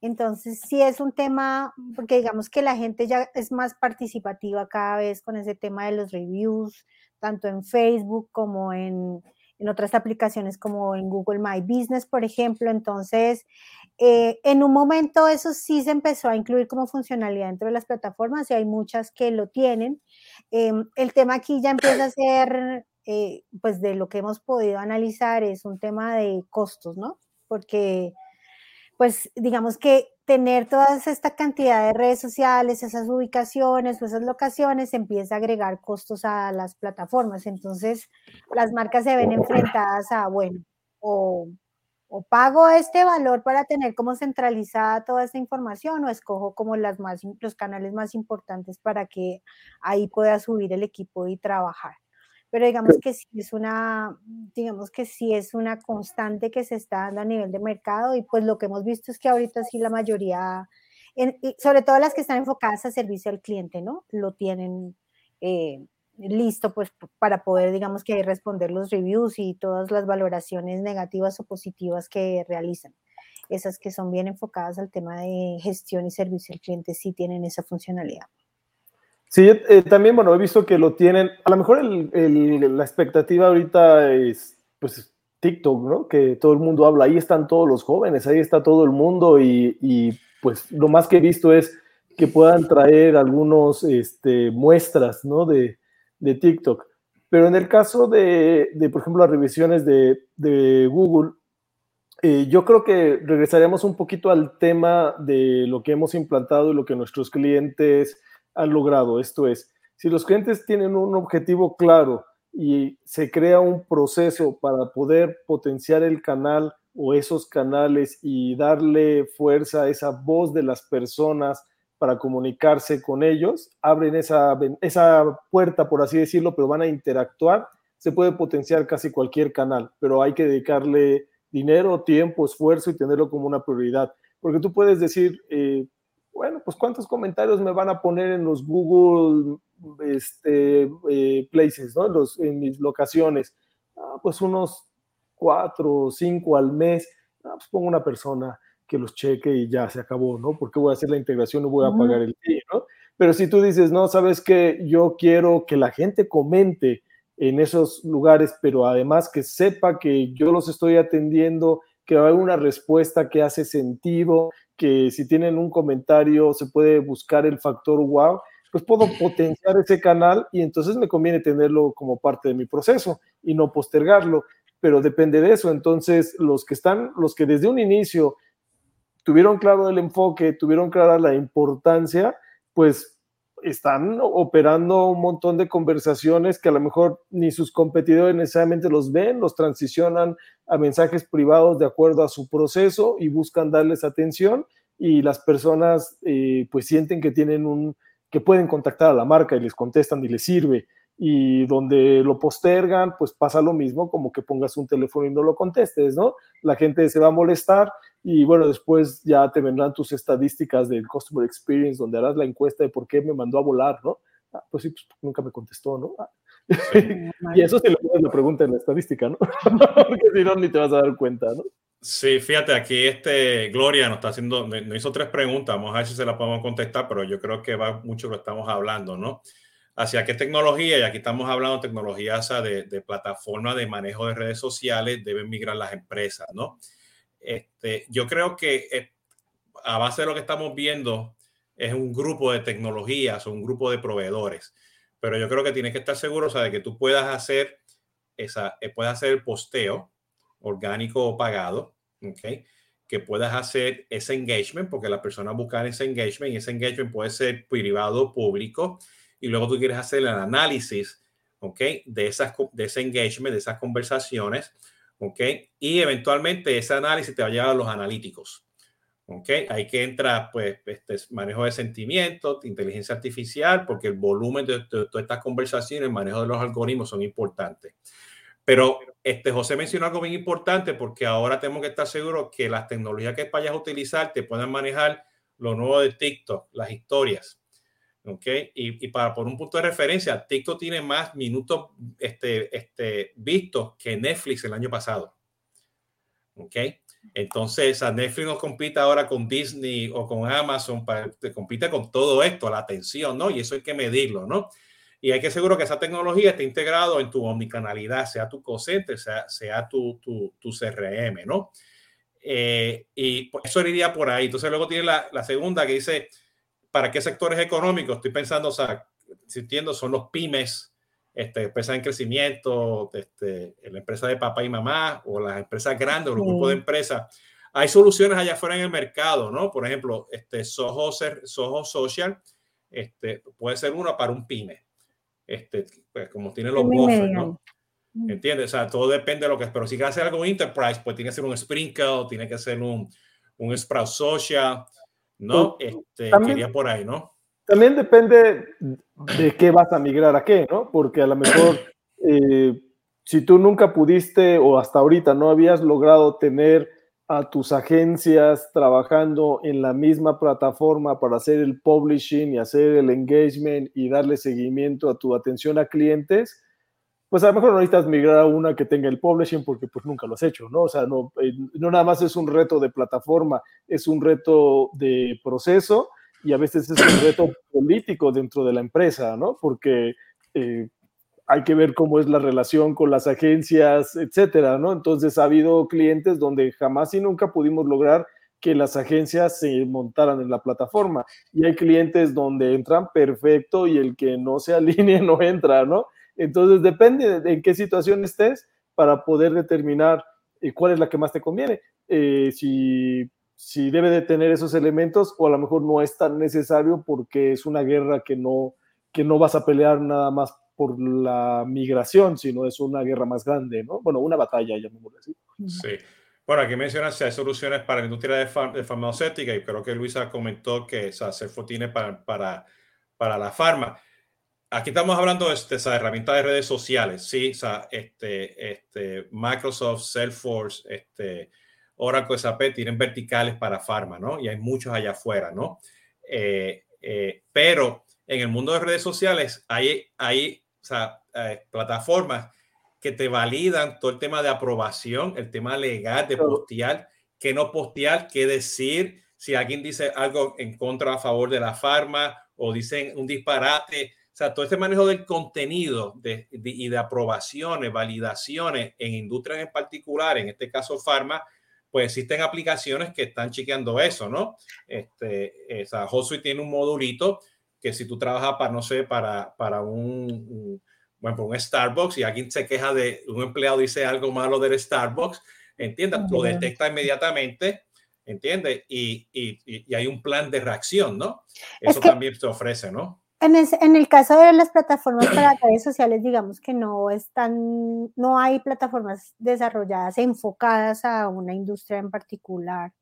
Entonces, sí es un tema, porque digamos que la gente ya es más participativa cada vez con ese tema de los reviews, tanto en Facebook como en, en otras aplicaciones como en Google My Business, por ejemplo. Entonces, eh, en un momento eso sí se empezó a incluir como funcionalidad dentro de las plataformas y hay muchas que lo tienen. Em, el tema aquí ya empieza a ser, eh, pues de lo que hemos podido analizar, es un tema de costos, ¿no? Porque, pues digamos que tener toda esta cantidad de redes sociales, esas ubicaciones o esas locaciones, empieza a agregar costos a las plataformas. Entonces, las marcas se ven enfrentadas a, bueno, o o pago este valor para tener como centralizada toda esta información o escojo como las más, los canales más importantes para que ahí pueda subir el equipo y trabajar. Pero digamos que sí es una, digamos que sí es una constante que se está dando a nivel de mercado y pues lo que hemos visto es que ahorita sí la mayoría, sobre todo las que están enfocadas a servicio al cliente, ¿no? Lo tienen eh, listo pues para poder digamos que responder los reviews y todas las valoraciones negativas o positivas que realizan. Esas que son bien enfocadas al tema de gestión y servicio al cliente sí tienen esa funcionalidad.
Sí, eh, también, bueno, he visto que lo tienen, a lo mejor el, la expectativa ahorita es, pues, TikTok, ¿no? Que todo el mundo habla, ahí están todos los jóvenes, ahí está todo el mundo y, y pues lo más que he visto es que puedan traer algunos este, muestras, ¿no? De, de TikTok. Pero en el caso de, por ejemplo, las revisiones de, Google, eh, yo creo que regresaremos un poquito al tema de lo que hemos implantado y lo que nuestros clientes han logrado. Esto es, si los clientes tienen un objetivo claro y se crea un proceso para poder potenciar el canal o esos canales y darle fuerza a esa voz de las personas para comunicarse con ellos, abren esa, esa puerta, por así decirlo, pero van a interactuar, se puede potenciar casi cualquier canal, pero hay que dedicarle dinero, tiempo, esfuerzo y tenerlo como una prioridad. Porque tú puedes decir, eh, bueno, pues cuántos comentarios me van a poner en los Google este, eh, Places, ¿no? Los, en mis locaciones. Ah, pues unos cuatro o cinco al mes. Ah, pues pongo una persona que los cheque y ya se acabó, ¿no? Porque voy a hacer la integración y voy a pagar el fee, ¿no? Pero si tú dices, no, sabes que yo quiero que la gente comente en esos lugares, pero además que sepa que yo los estoy atendiendo, que va a haber una respuesta que hace sentido, que si tienen un comentario se puede buscar el factor wow, pues puedo [laughs] potenciar ese canal y entonces me conviene tenerlo como parte de mi proceso y no postergarlo, pero depende de eso. Entonces, los que están, los que desde un inicio tuvieron claro el enfoque, tuvieron clara la importancia, pues están operando un montón de conversaciones que a lo mejor ni sus competidores necesariamente los ven, los transicionan a mensajes privados de acuerdo a su proceso y buscan darles atención y las personas eh, pues sienten que tienen un, que pueden contactar a la marca y les contestan y les sirve y donde lo postergan, pues pasa lo mismo, como que pongas un teléfono y no lo contestes, ¿no? La gente se va a molestar y bueno, después ya te vendrán tus estadísticas del Customer Experience, donde harás la encuesta de por qué me mandó a volar, ¿no? Ah, pues sí, pues nunca me contestó, ¿no? Ah. [laughs] y eso se le pone la pregunta en la estadística, ¿no? [laughs] Porque si no, ni te vas a dar cuenta, ¿no?
Sí, fíjate, aquí este Gloria nos está haciendo, nos hizo tres preguntas, vamos a ver si se las podemos contestar, pero yo creo que va mucho lo que estamos hablando, ¿no? Hacia qué tecnología, y aquí estamos hablando de tecnologías de, de plataforma de manejo de redes sociales, deben migrar las empresas, ¿no? Este, yo creo que eh, a base de lo que estamos viendo es un grupo de tecnologías o un grupo de proveedores, pero yo creo que tienes que estar seguro o de que tú puedas hacer esa, eh, puedas hacer el posteo orgánico o pagado, ¿ok? que puedas hacer ese engagement, porque las personas buscan ese engagement y ese engagement puede ser privado o público y luego tú quieres hacer el análisis, ¿ok? De, esas, de ese engagement, de esas conversaciones, ¿ok? Y eventualmente ese análisis te va a llevar a los analíticos, ¿ok? Ahí que entra, pues, este manejo de sentimientos, inteligencia artificial, porque el volumen de, todas estas conversaciones, el manejo de los algoritmos son importantes. Pero este José mencionó algo bien importante porque ahora tenemos que estar seguros que las tecnologías que vayas a utilizar te puedan manejar lo nuevo de TikTok, las historias, ¿ok? Y, para por un punto de referencia, TikTok tiene más minutos este, este, vistos que Netflix el año pasado, ¿ok? Entonces, a Netflix nos compite ahora con Disney o con Amazon, para, te compite con todo esto, la atención, ¿no? Y eso hay que medirlo, ¿no? Y hay que seguro que esa tecnología esté integrado en tu omnicanalidad, sea tu cosente, sea, sea tu, tu, tu CRM, ¿no? Eh, y eso iría por ahí. Entonces, luego tiene la, la segunda que dice, ¿para qué sectores económicos? Estoy pensando, o sea, si entiendo, son los pymes, este, empresas en crecimiento, este, la empresa de papá y mamá, o las empresas grandes, o los grupos de empresas. Hay soluciones allá afuera en el mercado, ¿no? Por ejemplo, este Soho, Soho Social este, puede ser uno para un pyme, este, pues, como tiene los buffers, ¿no? ¿Entiendes? O sea, todo depende de lo que es. Pero si quieres hacer algo enterprise, pues tiene que ser un Sprinkle, tiene que ser un, un Sprout Social, ¿no? Este, quería por ahí, ¿no?
También depende de qué vas a migrar a qué, ¿no? Porque a lo mejor [clears throat] eh, si tú nunca pudiste o hasta ahorita no habías logrado tener a tus agencias trabajando en la misma plataforma para hacer el publishing y hacer el engagement y darle seguimiento a tu atención a clientes, pues a lo mejor no necesitas migrar a una que tenga el publishing porque pues nunca lo has hecho, ¿no? O sea, no, eh, no nada más es un reto de plataforma, es un reto de proceso y a veces es un reto [coughs] político dentro de la empresa, ¿no? Porque eh, hay que ver cómo es la relación con las agencias, etcétera, ¿no? Entonces ha habido clientes donde jamás y nunca pudimos lograr que las agencias se montaran en la plataforma y hay clientes donde entran perfecto y el que no se [laughs] alinee no entra, ¿no? Entonces, depende de en qué situación estés para poder determinar eh, cuál es la que más te conviene. Eh, si, si debe de tener esos elementos o a lo mejor no es tan necesario porque es una guerra que no, que no vas a pelear nada más por la migración, sino es una guerra más grande, ¿no? Bueno, una batalla, llamémoslo así.
Sí. Bueno, aquí mencionas si hay soluciones para la industria de, farmacéutica y creo que Luisa comentó que o sea, tiene para, para, para la farma aquí estamos hablando de, esa herramienta de redes sociales, sí, o sea, este, este, Microsoft, Salesforce, este, Oracle, SAP tienen verticales para Pharma, ¿no? Y hay muchos allá afuera, ¿no? Eh, eh, pero en el mundo de redes sociales hay, hay o sea, eh, plataformas que te validan todo el tema de aprobación, el tema legal de postear, qué no postear, qué decir, si alguien dice algo en contra a favor de la farma o dicen un disparate. O sea, todo este manejo del contenido de, y de aprobaciones, validaciones en industrias en particular, en este caso farma, pues existen aplicaciones que están chequeando eso, ¿no? Este, esa Hotsuite tiene un modulito que si tú trabajas para, no sé, para, para un, bueno, un Starbucks y alguien se queja de un empleado dice algo malo del Starbucks, entiendes, lo detecta inmediatamente, ¿entiendes? Y, y, y, hay un plan de reacción, ¿no? Eso también se ofrece, ¿no?
En el, en el, caso de las plataformas para redes sociales, digamos que no están, no hay plataformas desarrolladas enfocadas a una industria en particular.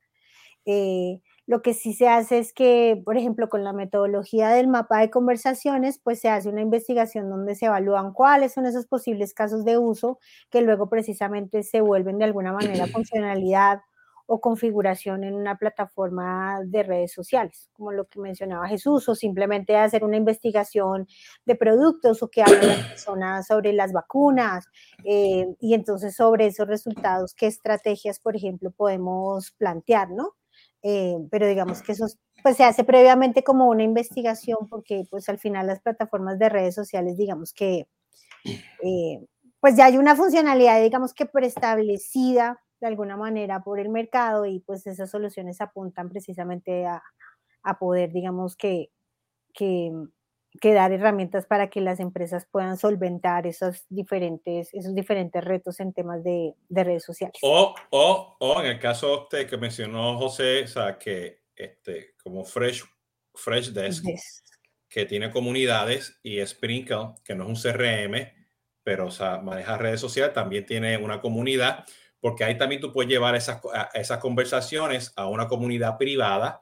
Eh, lo que sí se hace es que, por ejemplo, con la metodología del mapa de conversaciones, pues se hace una investigación donde se evalúan cuáles son esos posibles casos de uso que luego precisamente se vuelven de alguna manera [clears throat] funcionalidad o configuración en una plataforma de redes sociales, como lo que mencionaba Jesús, o simplemente hacer una investigación de productos o que hablen las [clears throat] personas sobre las vacunas eh, y entonces sobre esos resultados, qué estrategias, por ejemplo, podemos plantear, ¿no? Eh, pero digamos que eso pues se hace previamente como una investigación porque pues al final las plataformas de redes sociales digamos que eh, pues ya hay una funcionalidad digamos que preestablecida de alguna manera por el mercado y pues esas soluciones apuntan precisamente a, a poder digamos que, que que dar herramientas para que las empresas puedan solventar esos diferentes, esos diferentes retos en temas de, de redes sociales.
O, o, o, en el caso este que mencionó José, o sea, que este, como Fresh, Fresh Desk, que tiene comunidades, y Sprinkle, que no es un CRM, pero o sea, maneja redes sociales, también tiene una comunidad, porque ahí también tú puedes llevar esas, esas conversaciones a una comunidad privada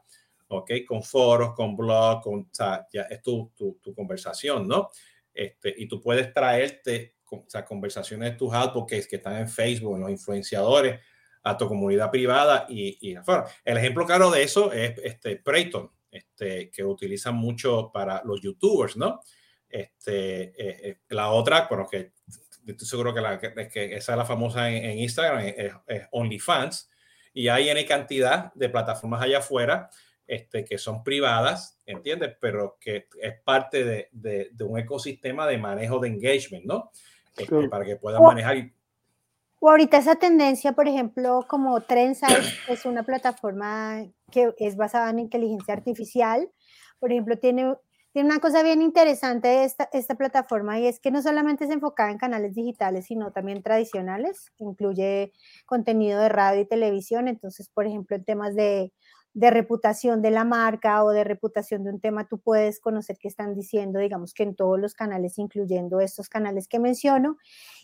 ¿ok? Con foros, con blogs, con, o sea, ya es tu, tu, tu, conversación, ¿no? Este, y tú puedes traerte o sea, conversaciones de tus advocates que están en Facebook, en los influenciadores, a tu comunidad privada y, y afuera. El ejemplo claro de eso es este Preyton, este, que utilizan mucho para los youtubers, ¿no? Este, eh, eh, la otra, bueno, que estoy seguro que, la, que, esa es la famosa en, en Instagram, es, es, OnlyFans, y hay N cantidad de plataformas allá afuera este, que son privadas, ¿entiendes? Pero que es parte de, de, de un ecosistema de manejo de engagement, ¿no? Este, para que puedan manejar.
O ahorita esa tendencia, por ejemplo, como Trendsight es una plataforma que es basada en inteligencia artificial. Por ejemplo, tiene, tiene una cosa bien interesante esta, esta plataforma y es que no solamente es enfocada en canales digitales, sino también tradicionales. Incluye contenido de radio y televisión. Entonces, por ejemplo, en temas de de reputación de la marca o de reputación de un tema, tú puedes conocer qué están diciendo, digamos que en todos los canales, incluyendo estos canales que menciono.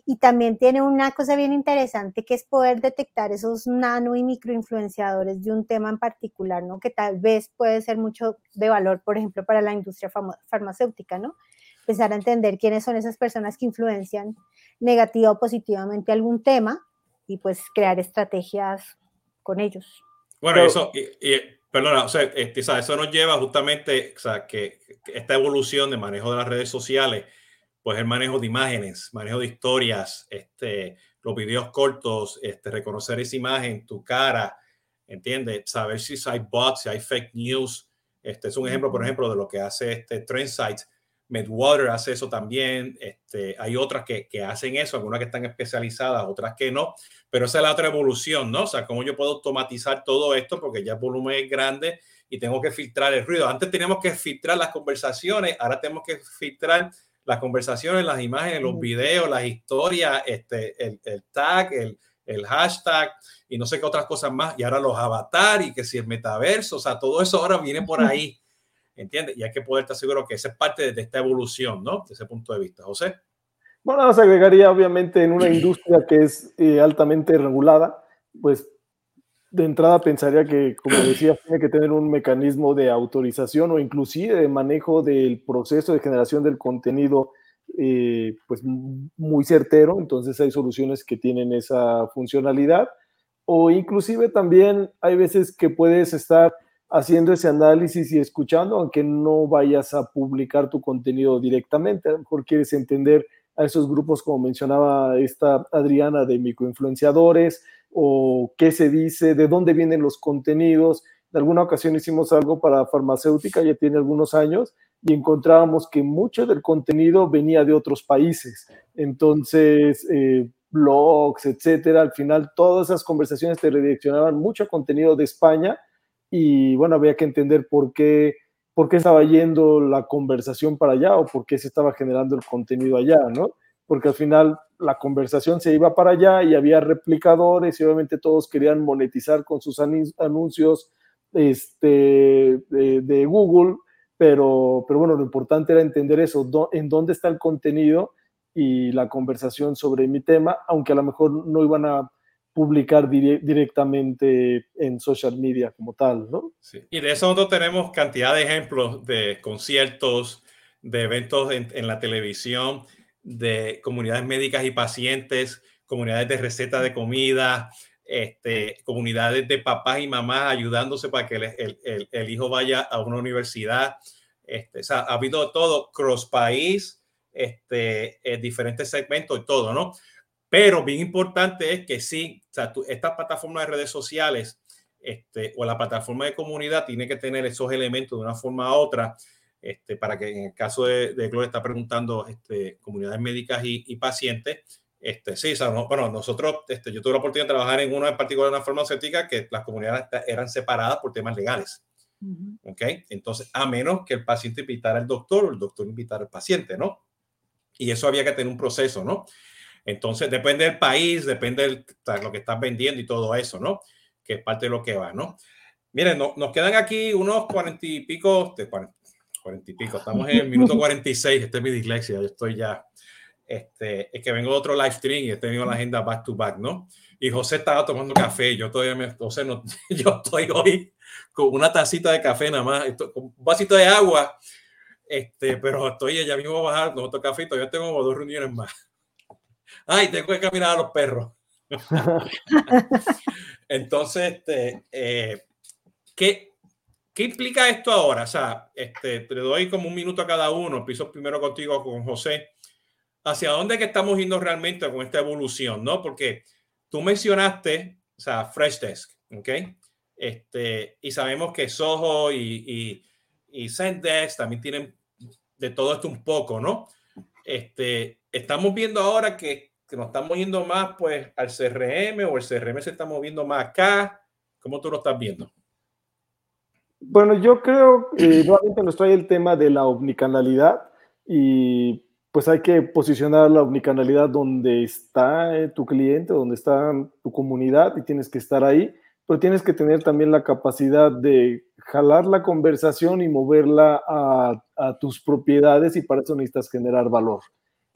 Y también tiene una cosa bien interesante que es poder detectar esos nano y microinfluenciadores de un tema en particular, ¿no? Que tal vez puede ser mucho de valor, por ejemplo, para la industria farmacéutica, ¿no? Empezar a entender quiénes son esas personas que influencian negativa o positivamente algún tema y pues crear estrategias con ellos.
Bueno, eso, y, perdona, o sea, este, eso nos lleva justamente, o sea, que, esta evolución de manejo de las redes sociales, pues el manejo de imágenes, manejo de historias, este, los videos cortos, este, reconocer esa imagen, tu cara, ¿entiendes? Saber si hay bots, si hay fake news. Este es un ejemplo, por ejemplo, de lo que hace este Trendsight Medwater hace eso también. Este, hay otras que, que, hacen eso, algunas que están especializadas, otras que no. Pero esa es la otra evolución, ¿no? O sea, cómo yo puedo automatizar todo esto porque ya el volumen es grande y tengo que filtrar el ruido. Antes teníamos que filtrar las conversaciones, ahora tenemos que filtrar las conversaciones, las imágenes, los videos, las historias, este, el, el tag, el, el hashtag y no sé qué otras cosas más. Y ahora los avatares y que si el metaverso, o sea, todo eso ahora viene por ahí. ¿Entiendes? Y hay que poder estar seguro que esa es parte de esta evolución, ¿no? De ese punto de vista. José.
Bueno, se agregaría obviamente en una industria que es eh, altamente regulada, pues de entrada pensaría que, como decía, tiene que tener un mecanismo de autorización o inclusive de manejo del proceso de generación del contenido eh, pues muy certero, entonces hay soluciones que tienen esa funcionalidad o inclusive también hay veces que puedes estar haciendo ese análisis y escuchando, aunque no vayas a publicar tu contenido directamente, a lo mejor quieres entender a esos grupos, como mencionaba esta Adriana, de microinfluenciadores, o qué se dice, de dónde vienen los contenidos. En alguna ocasión hicimos algo para farmacéutica, ya tiene algunos años, y encontrábamos que mucho del contenido venía de otros países. Entonces, eh, blogs, etcétera, al final todas esas conversaciones te redireccionaban mucho contenido de España y bueno, había que entender por qué, por qué estaba yendo la conversación para allá o por qué se estaba generando el contenido allá, ¿no? Porque al final la conversación se iba para allá y había replicadores y obviamente todos querían monetizar con sus anuncios este, de, Google, pero, pero bueno, lo importante era entender eso, en dónde está el contenido y la conversación sobre mi tema, aunque a lo mejor no iban a publicar directamente en social media como tal, ¿no?
Sí. Y de eso nosotros tenemos cantidad de ejemplos de conciertos, de eventos en, la televisión, de comunidades médicas y pacientes, comunidades de receta de comida, este, comunidades de papás y mamás ayudándose para que el, el, el hijo vaya a una universidad. Este, o ha habido todo cross país, este, en diferentes segmentos y todo, ¿no? Pero bien importante es que sí, o sea, esta plataforma de redes sociales este, o la plataforma de comunidad tiene que tener esos elementos de una forma u otra, este, para que en el caso de, de Gloria está preguntando este, comunidades médicas y, y pacientes, este, sí, o sea, bueno, nosotros, este, yo tuve la oportunidad de trabajar en uno en particular, una farmacéutica, que las comunidades eran separadas por temas legales. ¿Ok? Entonces, a menos que el paciente invitara al doctor o el doctor invitara al paciente, ¿no? Y eso había que tener un proceso, ¿no? Entonces, depende del país, depende de lo que estás vendiendo y todo eso, ¿no? Que es parte de lo que va, ¿no? Miren, no, nos quedan aquí unos cuarenta y pico, de cuarenta y pico, estamos en el minuto 46, este es mi dislexia, yo estoy ya, este, es que vengo de otro live stream y he tenido la agenda back to back, ¿no? Y José estaba tomando café, yo todavía me, José, no, [laughs] yo estoy hoy con una tacita de café nada más, con un vasito de agua, este, pero estoy, ya mismo a bajar, no otro café, todavía tengo dos reuniones más. Ay, tengo que caminar a los perros. [laughs] Entonces, este, eh, ¿qué, ¿qué, implica esto ahora? O sea, este, te doy como un minuto a cada uno. Empiezo primero contigo, con José. ¿Hacia dónde que estamos yendo realmente con esta evolución? ¿no? Porque tú mencionaste, o sea, Fresh Desk, ¿ok? Este, y sabemos que Soho y, y, y Zendesk también tienen de todo esto un poco, ¿no? Este, estamos viendo ahora que nos estamos yendo más pues al CRM o el CRM se está moviendo más acá. ¿Cómo tú lo estás viendo?
Bueno, yo creo que nuevamente nos trae el tema de la omnicanalidad y pues hay que posicionar la omnicanalidad donde está eh, tu cliente, donde está tu comunidad y tienes que estar ahí, pero tienes que tener también la capacidad de jalar la conversación y moverla a, tus propiedades y para eso necesitas generar valor.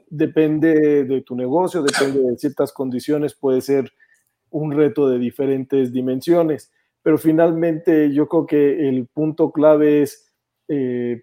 Depende de tu negocio, depende de ciertas condiciones, puede ser un reto de diferentes dimensiones, pero finalmente yo creo que el punto clave es eh,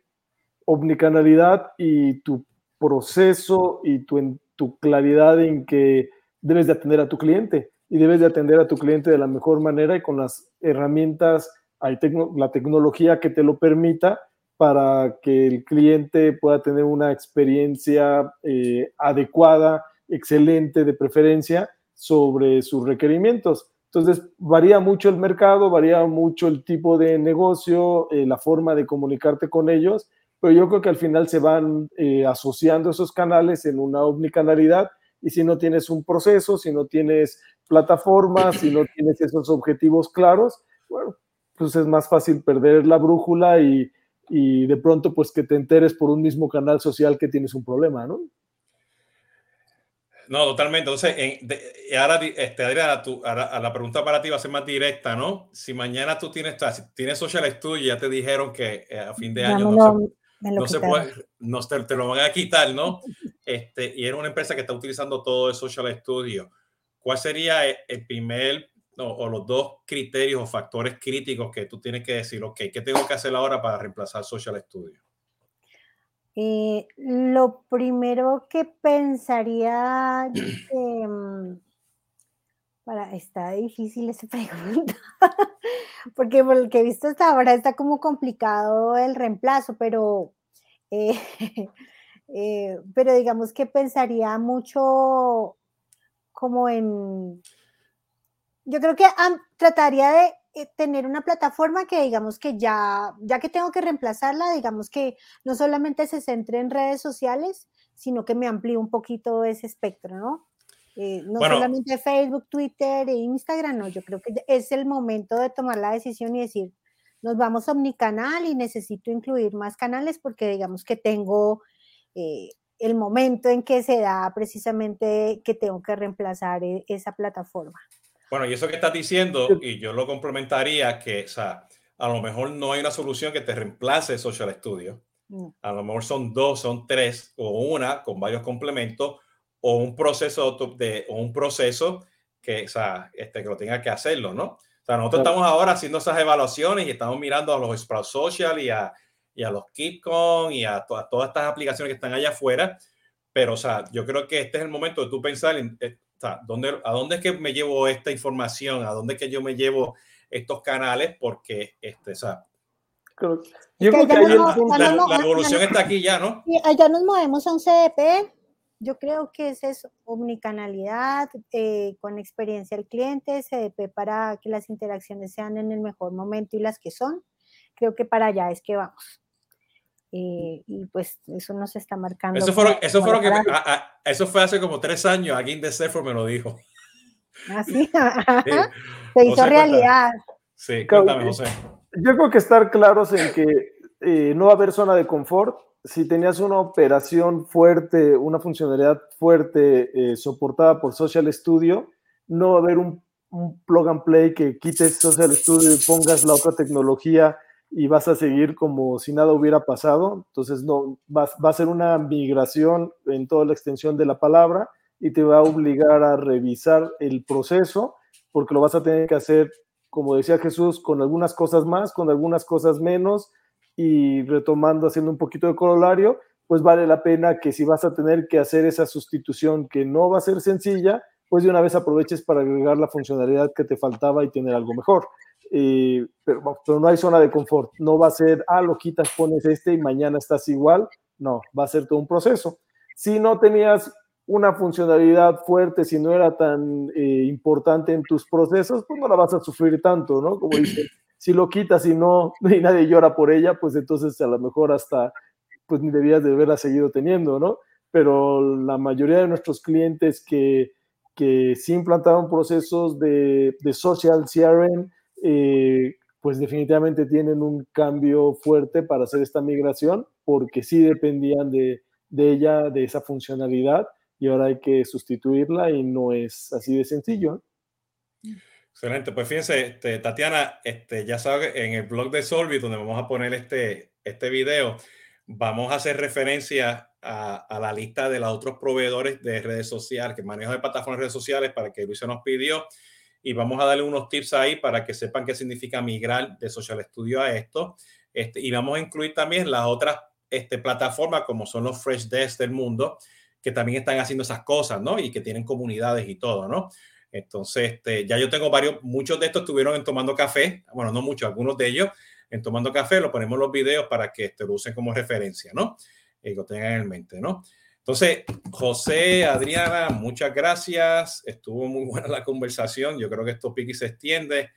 omnicanalidad y tu proceso y tu, tu claridad en que debes de atender a tu cliente y debes de atender a tu cliente de la mejor manera y con las herramientas, hay la tecnología que te lo permita para que el cliente pueda tener una experiencia eh, adecuada, excelente de preferencia sobre sus requerimientos. Entonces, varía mucho el mercado, varía mucho el tipo de negocio, eh, la forma de comunicarte con ellos, pero yo creo que al final se van eh, asociando esos canales en una omnicanalidad y si no tienes un proceso, si no tienes plataformas, si no tienes esos objetivos claros, bueno, pues es más fácil perder la brújula y, y de pronto pues que te enteres por un mismo canal social que tienes un problema, ¿no?
No, totalmente. Entonces, en, ahora, este, Adriana, a, la pregunta para ti va a ser más directa, ¿no? Si mañana tú tienes, si tienes Social Studio, ya te dijeron que eh, a fin de año no, se, puede, no te, te, lo van a quitar, ¿no? Este, y era una empresa que está utilizando todo el Social Studio. ¿Cuál sería el primer, o, los dos criterios o factores críticos que tú tienes que decir, ok, ¿qué tengo que hacer ahora para reemplazar Social Studio?
Eh, lo primero que pensaría, [clears throat] em, para, está difícil esa [laughs] pregunta, porque por lo que he visto hasta ahora está como complicado el reemplazo, pero, eh, [laughs] eh, pero digamos que pensaría mucho como en, yo creo que trataría de eh, tener una plataforma que digamos que ya, ya que tengo que reemplazarla, digamos que no solamente se centre en redes sociales, sino que me amplíe un poquito ese espectro, ¿no? Eh, no solamente Facebook, Twitter e Instagram, no, yo creo que es el momento de tomar la decisión y decir, nos vamos a omnicanal y necesito incluir más canales porque digamos que tengo eh, el momento en que se da precisamente que tengo que reemplazar esa plataforma.
Bueno, y eso que estás diciendo, y yo lo complementaría, que o sea, a lo mejor no hay una solución que te reemplace Social Studio. A lo mejor son dos, son tres, o una con varios complementos, o un proceso de, o un proceso que, o sea, este, que lo tenga que hacerlo, ¿no? O sea, nosotros estamos ahora haciendo esas evaluaciones y estamos mirando a los Sprout Social y a, y a los KeepCon y a, todas estas aplicaciones que están allá afuera. Pero, o sea, yo creo que este es el momento de tú pensar en, ¿dónde, ¿a dónde es que me llevo esta información? ¿A dónde es que yo me llevo estos canales? Porque, este, o sea,
yo creo que
la, evolución está aquí ya, ¿no?
Allá nos movemos a un CDP. Yo creo que es eso, omnicanalidad, eh, con experiencia del cliente, CDP para que las interacciones sean en el mejor momento y las que son. Creo que para allá es que vamos. Eh, y pues eso nos está marcando.
Eso fue, eso fue, que, eso fue hace como tres años, alguien de Sephora me lo dijo.
Ah, sí, [laughs] se hizo realidad.
Sí, cuéntame, José.
Yo creo que estar claros en que eh, no va a haber zona de confort. Si tenías una operación fuerte, una funcionalidad fuerte eh, soportada por Social Studio, no va a haber un, un plug and play que quites Social Studio y pongas la otra tecnología y vas a seguir como si nada hubiera pasado. Entonces, no, va, va, a ser una migración en toda la extensión de la palabra y te va a obligar a revisar el proceso porque lo vas a tener que hacer, como decía Jesús, con algunas cosas más, con algunas cosas menos y retomando, haciendo un poquito de corolario, pues vale la pena que si vas a tener que hacer esa sustitución que no va a ser sencilla, pues de una vez aproveches para agregar la funcionalidad que te faltaba y tener algo mejor. Eh, pero, no hay zona de confort. No va a ser, ah, lo quitas, pones este y mañana estás igual. No, va a ser todo un proceso. Si no tenías una funcionalidad fuerte, si no era tan eh, importante en tus procesos, pues no la vas a sufrir tanto, ¿no? Como dice, si lo quitas y no, [laughs] y nadie llora por ella, pues entonces a lo mejor hasta, pues ni debías de haberla seguido teniendo, ¿no? Pero la mayoría de nuestros clientes que, que sí implantaron procesos de, de social CRM, eh, pues definitivamente tienen un cambio fuerte para hacer esta migración, porque sí dependían de, de, ella, de esa funcionalidad, y ahora hay que sustituirla y no es así de sencillo.
Excelente, pues fíjense, este, Tatiana, este, ya sabes, en el blog de Solvit, donde vamos a poner este, este video, vamos a hacer referencia a, a, la lista de los otros proveedores de redes sociales, que manejan de plataformas de redes sociales, para que Luis se nos pidió y vamos a darle unos tips ahí para que sepan qué significa migrar de Social Studio a esto. Este, y vamos a incluir también las otras este, plataformas como son los Fresh Desk del mundo, que también están haciendo esas cosas, ¿no? Y que tienen comunidades y todo, ¿no? Entonces, este, ya yo tengo varios, muchos de estos estuvieron en Tomando Café, bueno, no muchos, algunos de ellos en Tomando Café, lo ponemos los videos para que este, lo usen como referencia, ¿no? Y lo tengan en mente, ¿no? Entonces, José, Adriana, muchas gracias. Estuvo muy [laughs] buena la conversación. Yo creo que esto pique se extiende.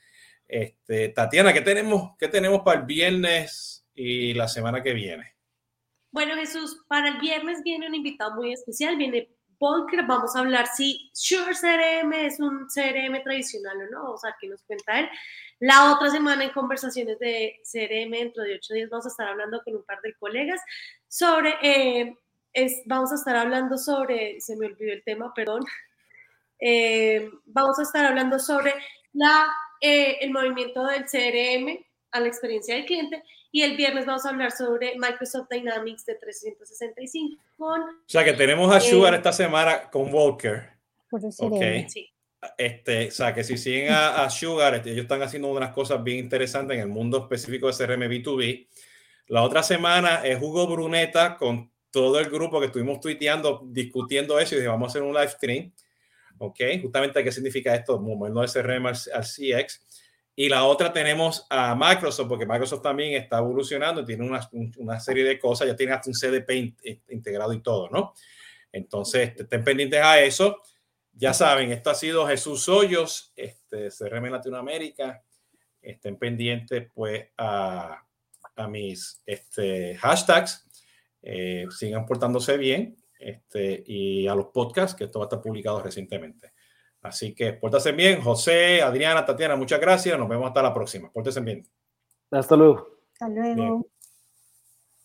Este, Tatiana, ¿qué tenemos, ¿qué tenemos para el viernes y la semana que viene?
Bueno, Jesús, para el viernes viene un invitado muy especial. Viene Volker. Vamos a hablar si Sure CRM es un CRM tradicional o no. Vamos a ver qué nos cuenta él. La otra semana en conversaciones de CRM, dentro de ocho días, vamos a estar hablando con un par de colegas sobre eh, vamos a estar hablando sobre, se me olvidó el tema, perdón, [laughs] eh, vamos a estar hablando sobre la, eh, el movimiento del CRM a la experiencia del cliente y el viernes vamos a hablar sobre Microsoft Dynamics de 365 con... O
sea que tenemos a Sugar eh, esta semana con Walker.
Okay. Sí.
Este, o sea, que si siguen a, Sugar, este, ellos están haciendo unas cosas bien interesantes en el mundo específico de CRM B2B. La otra semana es Hugo Bruneta con todo el grupo que estuvimos tuiteando, discutiendo eso y dije, vamos a hacer un live stream. ¿Ok? Justamente, ¿qué significa esto? Movernos de CRM al, al CX. Y la otra tenemos a Microsoft, porque Microsoft también está evolucionando, tiene una, una serie de cosas, ya tiene hasta un CDP integrado y todo, ¿no? Entonces, estén pendientes a eso. Ya saben, esto ha sido Jesús Hoyos, este, CRM Latinoamérica. Estén pendientes, pues, a, a mis este, hashtags. Eh, sigan portándose bien este, y a los podcasts, que esto va a estar publicado recientemente. Así que pórtense bien. José, Adriana, Tatiana, muchas gracias. Nos vemos hasta la próxima. Pórtense bien.
Hasta luego.
Hasta luego.